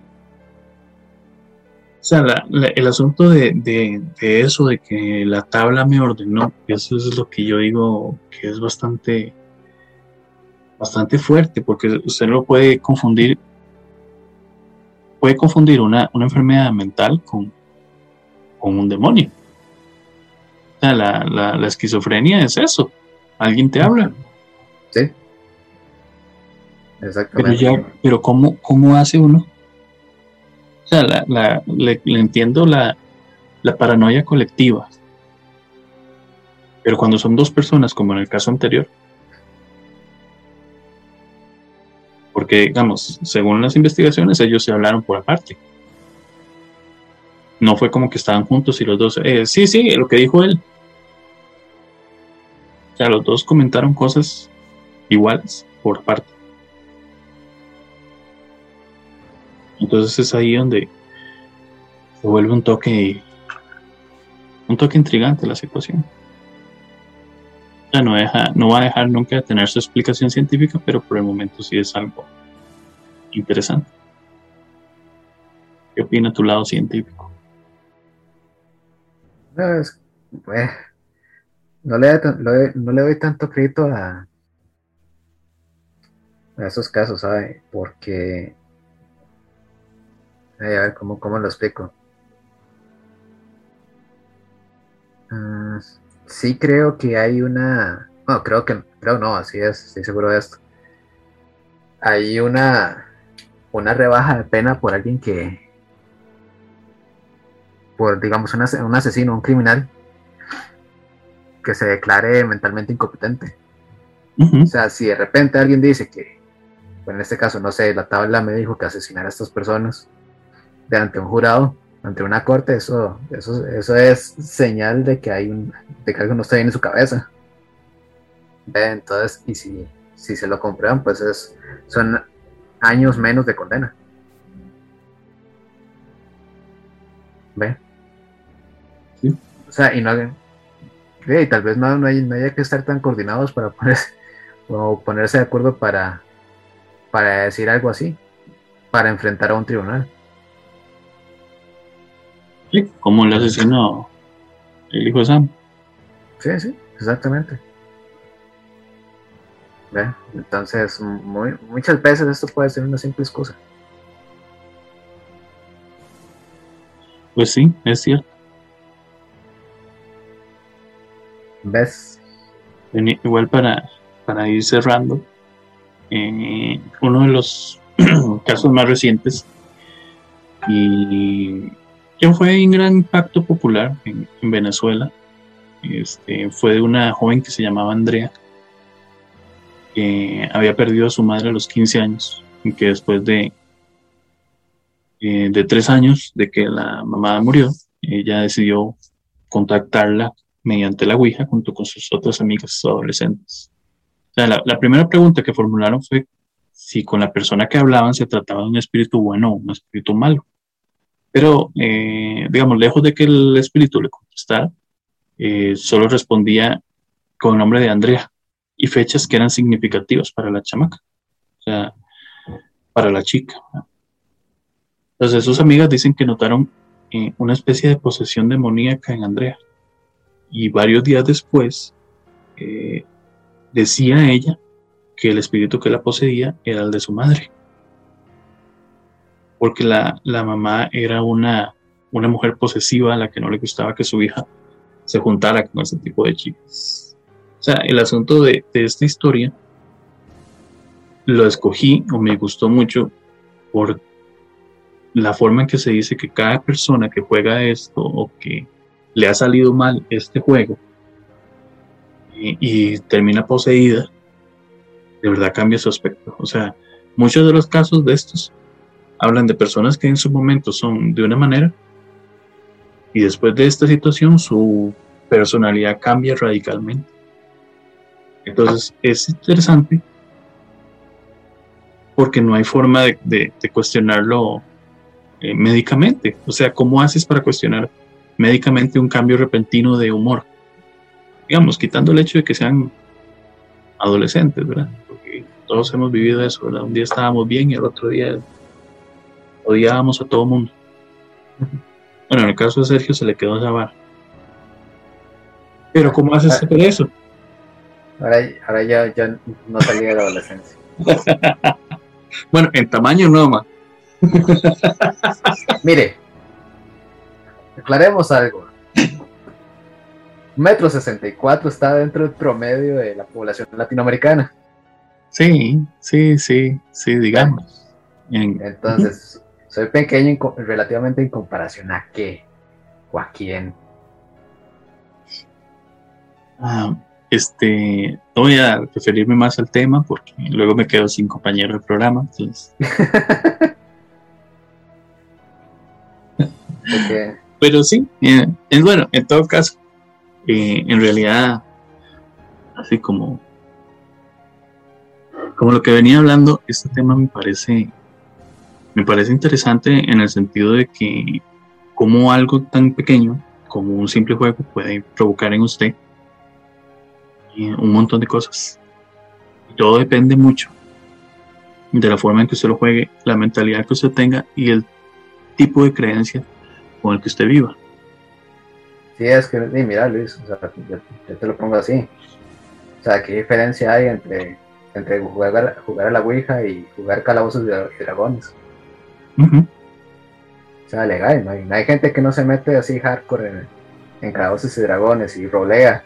o sea, el asunto de, eso, de que la tabla me ordenó, eso es lo que yo digo que es bastante, bastante fuerte, porque usted lo puede confundir, puede confundir una, enfermedad mental con, con un demonio. La, la, esquizofrenia es eso. Alguien te habla. Sí. Exactamente. Pero, ya, pero ¿cómo, ¿cómo hace uno? O sea, la, le, entiendo la, la paranoia colectiva. Pero cuando son dos personas, como en el caso anterior, porque, digamos, según las investigaciones, ellos se hablaron por aparte. No fue como que estaban juntos y los dos, eh, sí, sí, lo que dijo él. O sea, los dos comentaron cosas iguales por aparte. Entonces es ahí donde se vuelve un toque, un toque intrigante la situación. Sea, no, deja, no va a dejar nunca de tener su explicación científica, pero por el momento sí es algo interesante. ¿Qué opina tu lado científico? No, le, no le doy tanto crédito a, a esos casos, ¿sabe? Porque... a ver, ¿cómo, cómo lo explico? Uh, sí creo que hay una... No, creo que... Creo no, así es, estoy seguro de esto. Hay una una rebaja de pena por alguien que, por digamos un asesino, un criminal, que se declare mentalmente incompetente. O sea, si de repente alguien dice que, en este caso, no sé, la tabla me dijo que asesinar a estas personas delante un jurado, ante una corte, eso, eso, eso es señal de que hay un, de que algo no está bien en su cabeza. Entonces, y si, si se lo comprueban, pues es, son años menos de condena. ¿Ve? Sí. O sea, y no, y tal vez no, no, hay, no haya que estar tan coordinados para ponerse, o ponerse de acuerdo para, para decir algo así, para enfrentar a un tribunal. Sí, como el asesino, el hijo de Sam. Sí, sí, exactamente. Entonces, muy, muchas veces esto puede ser una simple excusa. Pues sí, es cierto. ¿Ves? Igual para, para ir cerrando, eh, uno de los [clears throat] casos más recientes y fue un gran impacto popular en, en Venezuela este, fue de una joven que se llamaba Andrea que había perdido a su madre a los 15 años y que después de, eh, de tres años de que la mamá murió, ella decidió contactarla mediante la Ouija junto con sus otras amigas adolescentes. la, primera pregunta que formularon fue si con la persona que hablaban se trataba de un espíritu bueno o un espíritu malo. Pero, eh, digamos, lejos de que el espíritu le contestara, eh, solo respondía con el nombre de Andrea y fechas que eran significativas para la chamaca, o sea, para la chica. Entonces sus amigas dicen que notaron eh, una especie de posesión demoníaca en Andrea. Y varios días después decía ella que el espíritu que la poseía era el de su madre. Porque la, la mamá era una, una mujer posesiva a la que no le gustaba que su hija se juntara con ese tipo de chicas. O sea, el asunto de, esta historia lo escogí o me gustó mucho por la forma en que se dice que cada persona que juega esto o que le ha salido mal este juego y, termina poseída, de verdad cambia su aspecto. O sea, muchos de los casos de estos hablan de personas que en su momento son de una manera y después de esta situación su personalidad cambia radicalmente. Entonces es interesante porque no hay forma de, cuestionarlo eh, médicamente. O sea, ¿cómo haces para cuestionar médicamente un cambio repentino de humor? Digamos, quitando el hecho de que sean adolescentes, ¿verdad? Porque todos hemos vivido eso, ¿verdad? Un día estábamos bien y el otro día odiábamos a todo mundo. Bueno, en el caso de Sergio se le quedó esa vara. Pero ¿cómo haces ah. eso? Ahora, ahora ya, ya no salí de la adolescencia. [laughs] bueno, en tamaño no, ma. [laughs] Mire, aclaremos algo. Metro 64 está dentro del promedio de la población latinoamericana. Sí, sí, sí, sí, digamos. Entonces, soy pequeño relativamente en comparación a qué o a quién. Ah, este, no voy a referirme más al tema porque luego me quedo sin compañero de programa. [laughs] Pero sí, eh, es bueno, en todo caso, eh, en realidad, así como, como lo que venía hablando, este tema me parece, me parece interesante en el sentido de que como algo tan pequeño como un simple juego puede provocar en usted un montón de cosas. Y todo depende mucho de la forma en que usted lo juegue, la mentalidad que usted tenga y el tipo de creencia con el que usted viva. Sí, es que, mira Luis, o sea, yo, te lo pongo así. O sea, ¿qué diferencia hay entre, entre jugar, jugar a la Ouija y jugar calabozos de, dragones? O sea, legal, no hay, gente que no se mete así hardcore en, en calabozos y dragones y rolea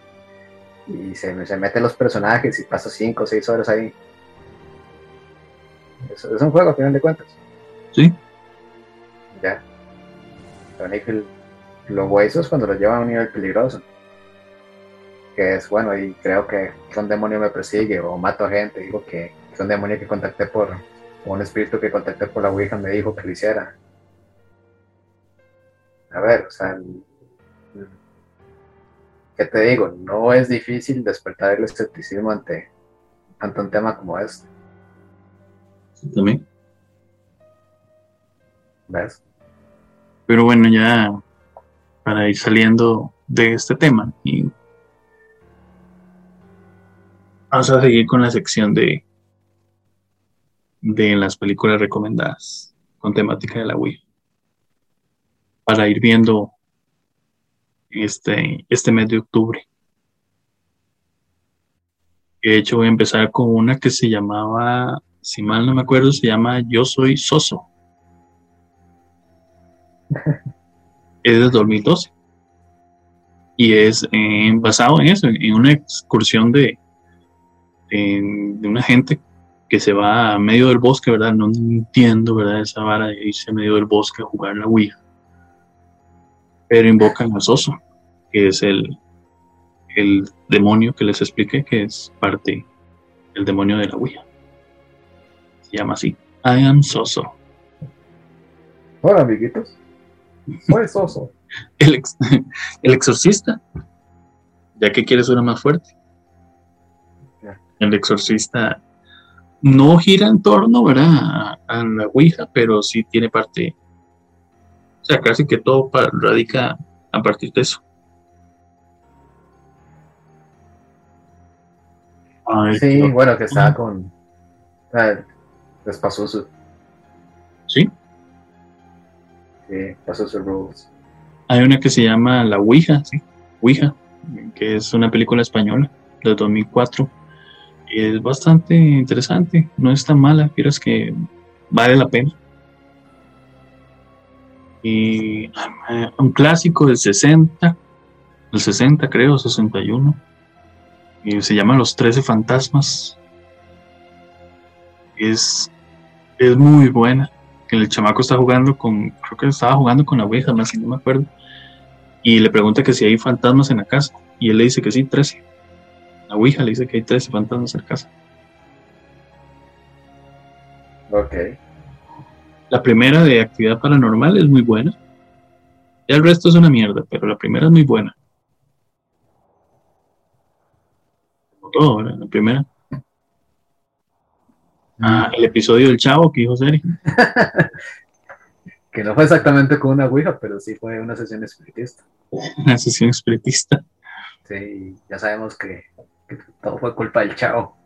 y se, se meten los personajes y pasa 5 o 6 horas ahí. Es, es, un juego, a final de cuentas. Sí. Ya. Los huesos cuando los llevan a un nivel peligroso. Que es bueno, y creo que un demonio me persigue o mato a gente. Digo que es un demonio que contacté por. O un espíritu que contacté por la Ouija me dijo que lo hiciera. A ver, o sea, ¿qué te digo? No es difícil despertar el escepticismo ante, ante un tema como este. Sí, también. ¿Ves? Pero bueno, ya para ir saliendo de este tema y vamos a seguir con la sección de de las películas recomendadas con temática de la Wii para ir viendo este, este mes de octubre. De hecho, voy a empezar con una que se llamaba, si mal no me acuerdo, se llama Yo Soy Soso. [laughs] es del 2012. Y es eh, basado en eso, en una excursión de, de, una gente que se va a medio del bosque, ¿verdad? No entiendo, ¿verdad? Esa vara de irse a medio del bosque a jugar la Ouija. Pero invocan a Soso que es el, el demonio que les expliqué, que es parte del demonio de la Ouija. Se llama así. I am Soso. Hola, amiguitos. Soy Soso. [laughs] el, el exorcista. Ya que quieres una más fuerte. El exorcista no gira en torno, ¿verdad? A, a, la Ouija, pero sí tiene parte. O sea, casi que todo radica a partir de eso. sí, bueno, que estaba con. les pasó su. ¿Sí? Sí, pasó su rules. Hay una que se llama La Ouija, sí. Ouija, que es una película española de 2004. Y es bastante interesante, no es tan mala, pero es que vale la pena. Y ah, un clásico del 60, del 60 creo, 61 se llama Los Trece Fantasmas. Es, es muy buena. El chamaco está jugando con, creo que estaba jugando con la Ouija, más si no me acuerdo. Y le pregunta que si hay fantasmas en la casa. Y él le dice que sí, 13. La Ouija le dice que hay 13 fantasmas en casa. Ok. La primera de actividad paranormal es muy buena. Y el resto es una mierda, pero la primera es muy buena. todo, La primera. Ah, el episodio del Chavo que dijo Sergio. [laughs] que no fue exactamente con una Ouija, pero sí fue una sesión espiritista. Una sesión espiritista. Sí, ya sabemos que, todo fue culpa del Chavo.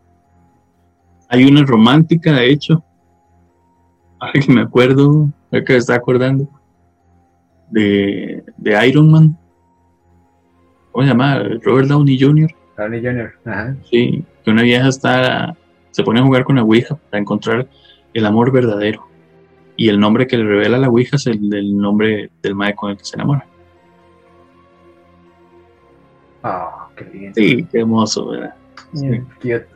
Hay una romántica, de hecho. Ay, me acuerdo, que me está acordando. De, de Iron Man. ¿Cómo se llama? Robert Downey Jr. Downey Jr. Ajá. Sí, que una vieja está, se pone a jugar con la Ouija para encontrar el amor verdadero. Y el nombre que le revela la Ouija es el del nombre del mae con el que se enamora. Ah, qué. Sí, qué hermoso, ¿verdad? Sí. Mm, cute.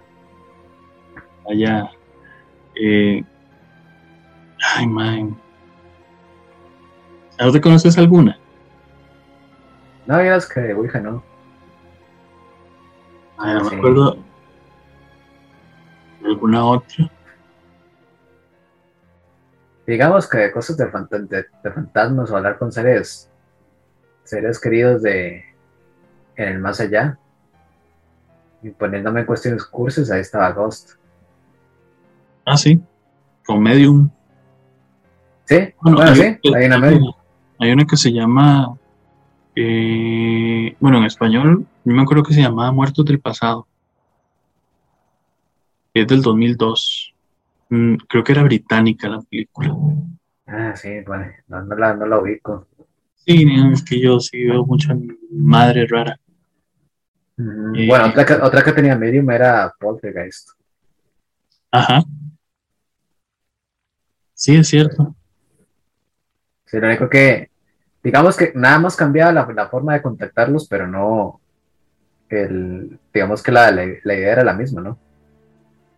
Allá. Eh, ay, man. ¿Ahora te conoces alguna? No, ya es que de Ouija no. Ay, no Sí. me acuerdo. ¿Alguna otra? Digamos que de cosas de, fant- de- de fantasmas o hablar con seres, seres queridos de en el más allá. Y poniéndome en cuestiones cursos, ahí estaba Ghost. Ah, sí. Con Medium. Sí, Bueno, bueno, hay, sí, hay una medio. hay una que se llama. eh, bueno, en español, yo me acuerdo que se llamaba Muertos del Pasado. Es del 2002. Mm, creo que era británica la película. Ah, sí, bueno, no, no la, no la ubico. Sí, es que yo sí veo mucha madre rara. Mm, Eh, Bueno, otra que, otra que tenía Medium era Poltergeist. Ajá. Sí, es cierto. Sí, lo único que, digamos que nada más cambiaba la, la forma de contactarlos, pero no, el, digamos que la, la, la idea era la misma, ¿no?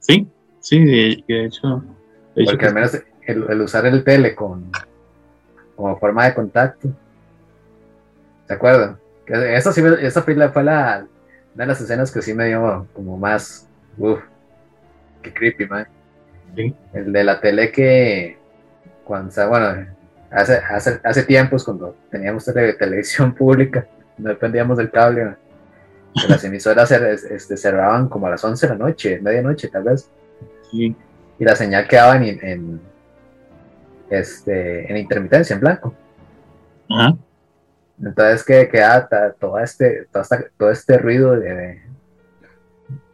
Sí, sí, de, de hecho. de Porque que- al menos el, el usar el tele con, como forma de contacto. ¿Se acuerdan? Esa, sí, esa fue la, una de las escenas que sí me dio como más, uff, qué creepy, man. Sí. El de la tele que, cuando, bueno, hace, hace, hace tiempos cuando teníamos tele- televisión [laughs] pública, no dependíamos del cable, man, que las emisoras este, cerraban como a las 11 de la noche, medianoche tal vez sí, y la señal quedaba en, en, este, en intermitencia, en blanco. ajá, Entonces que queda ta- todo este, todo, esta- todo este ruido de, de-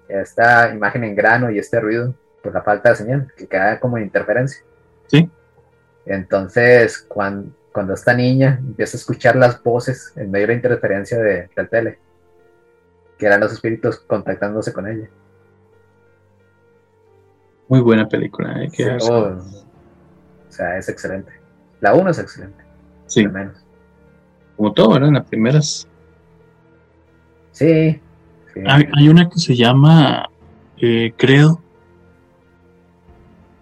esta imagen en grano y este ruido por la falta de señal, que queda como en interferencia. Sí. Entonces, cuando, cuando esta niña empieza a escuchar las voces en medio de la interferencia de, del tele, que eran los espíritus contactándose con ella. muy buena película. que Sí, oh, o sea, es excelente. La 1 es excelente, sí, al menos. Como todo, ¿verdad? Las primeras. Sí. sí. Hay, hay una que se llama eh, Credo.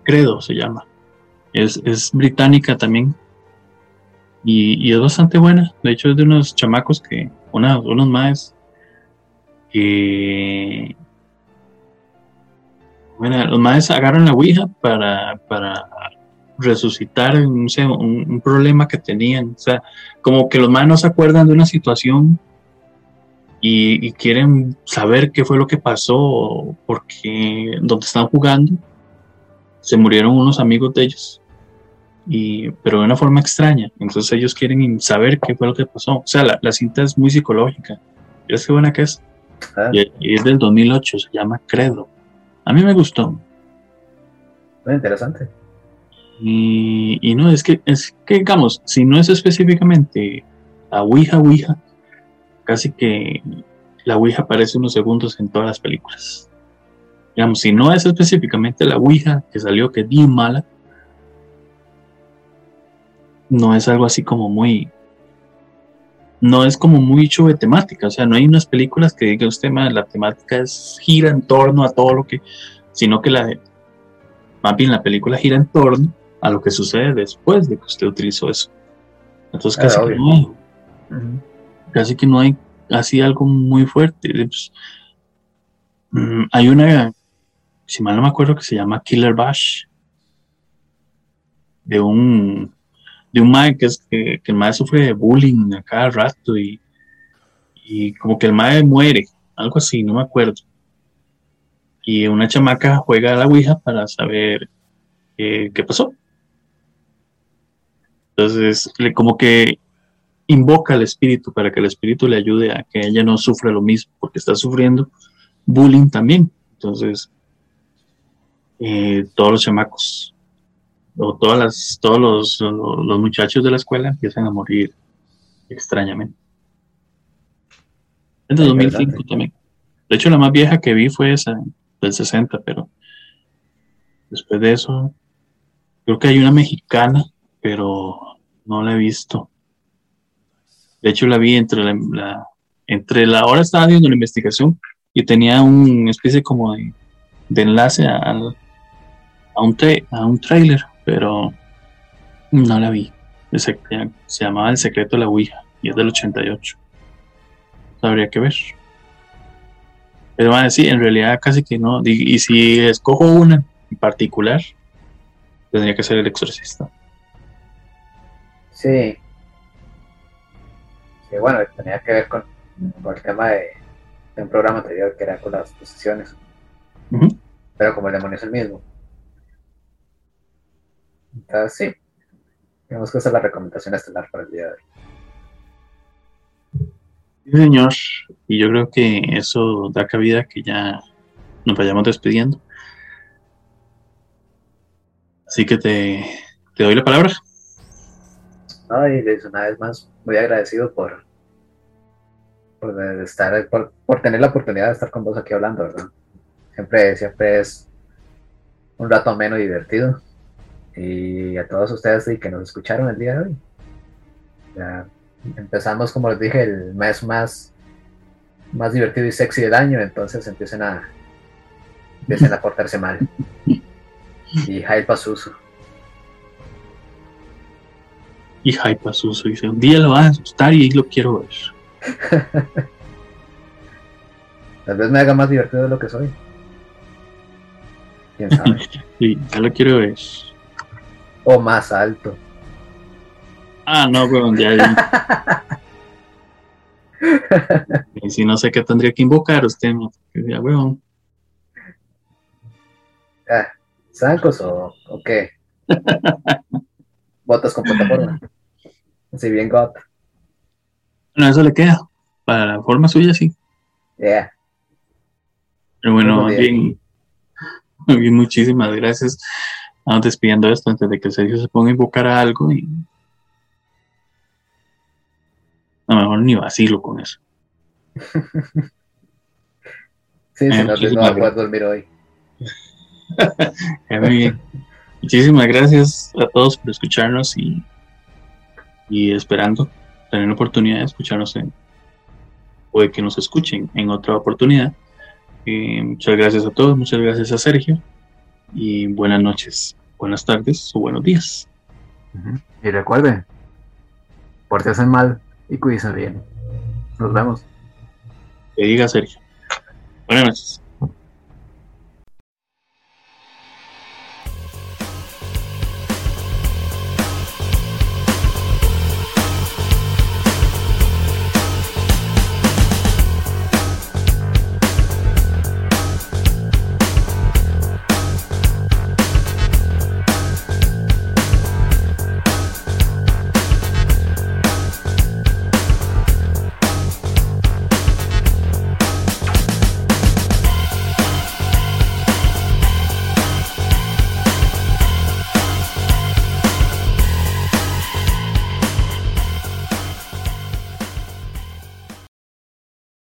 Credo se llama. Es, es británica también. Y, y es bastante buena. De hecho, es de unos chamacos que, una- unos más que. Bueno, los maes agarran la Ouija para, para resucitar un, un problema que tenían. O sea, como que los no se acuerdan de una situación y, y quieren saber qué fue lo que pasó, porque donde están jugando se murieron unos amigos de ellos, y, pero de una forma extraña. Entonces ellos quieren saber qué fue lo que pasó. O sea, la, la cinta es muy psicológica. ¿Ves qué buena que es? Ah, Y, y es del 2008, se llama Credo. A mí me gustó. muy interesante. Y, no, es que, es que, digamos, si no es específicamente la Ouija, Ouija, casi que la Ouija aparece unos segundos en todas las películas. Digamos, si no es específicamente la Ouija que salió que es bien mala, no es algo así como muy. No es como muy hecho temática, o sea, no hay unas películas que diga usted, "Ma, la temática es gira en torno a todo lo que, sino que la, más bien la película gira en torno a lo que sucede después de que usted utilizó eso. Entonces Ah, casi, que no hay, casi que no hay así algo muy fuerte. Pues, mm, hay una, si mal no me acuerdo, que se llama Killer Bash, de un de un mae que es que, que el mae sufre de bullying a cada rato y, y como que el mae muere, algo así, no me acuerdo. Y una chamaca juega a la Ouija para saber eh, qué pasó. Entonces, le, como que invoca al espíritu para que el espíritu le ayude a que ella no sufra lo mismo, porque está sufriendo bullying también. Entonces, eh, todos los chamacos o todas las, todos los, los, muchachos de la escuela empiezan a morir extrañamente. Es de Ay, 2005 interesante. también. De hecho, la más vieja que vi fue esa, del 60, pero después de eso, creo que hay una mexicana, pero no la he visto. De hecho, la vi entre la, entre la hora estaba haciendo la investigación y tenía una especie como de, enlace a, a, un a un trailer, pero no la vi. Se, se llamaba El secreto de la Ouija y es del 88. Habría que ver. Pero van a en realidad casi que no. Y, si escojo una en particular, tendría que ser el exorcista. Sí. Sí, bueno, tenía que ver con, el tema de, un programa anterior que era con las posesiones. Pero como el demonio es el mismo. Entonces, sí. Digamos que esa es la recomendación estelar para el día de hoy. Sí, señor. Y yo creo que eso da cabida que ya nos vayamos despidiendo. Así que te, doy la palabra. Ay, una vez más, muy agradecido por, por estar, por, tener la oportunidad de estar con vos aquí hablando, ¿verdad? Siempre, siempre es un rato menos divertido. Y a todos ustedes que nos escucharon el día de hoy. Ya empezamos, como les dije, el mes más, más divertido y sexy del año, entonces empiecen a, empiecen a portarse mal. [laughs] Y Hype Susu. Y Hype Susu dice, un día lo va a asustar y lo quiero ver. [laughs] Tal vez me haga más divertido de lo que soy. ¿Quién sabe? [laughs] Sí, ya lo quiero ver. O más alto. Ah, no, weón, ya. [laughs] y si no sé qué tendría que invocar usted, ya, weón. Ah, ¿Zancos o, o qué? Botas con plataforma. Así bien got. Bueno, eso le queda. Para la forma suya, sí. Yeah. Pero bueno, bien, bien, muchísimas gracias. Vamos despidiendo esto antes de que Sergio se ponga a invocar a algo y a lo mejor ni vacilo con eso. [laughs] sí, eh, no, no va a poder dormir hoy. [laughs] Muy bien. Muchísimas gracias a todos por escucharnos y, y esperando tener la oportunidad de escucharnos en, o de que nos escuchen en otra oportunidad. Eh, muchas gracias a todos, muchas gracias a Sergio y buenas noches, buenas tardes o buenos días. Y recuerden, por si hacen mal, y cuídense bien. Nos vemos. Que diga Sergio. Buenas noches.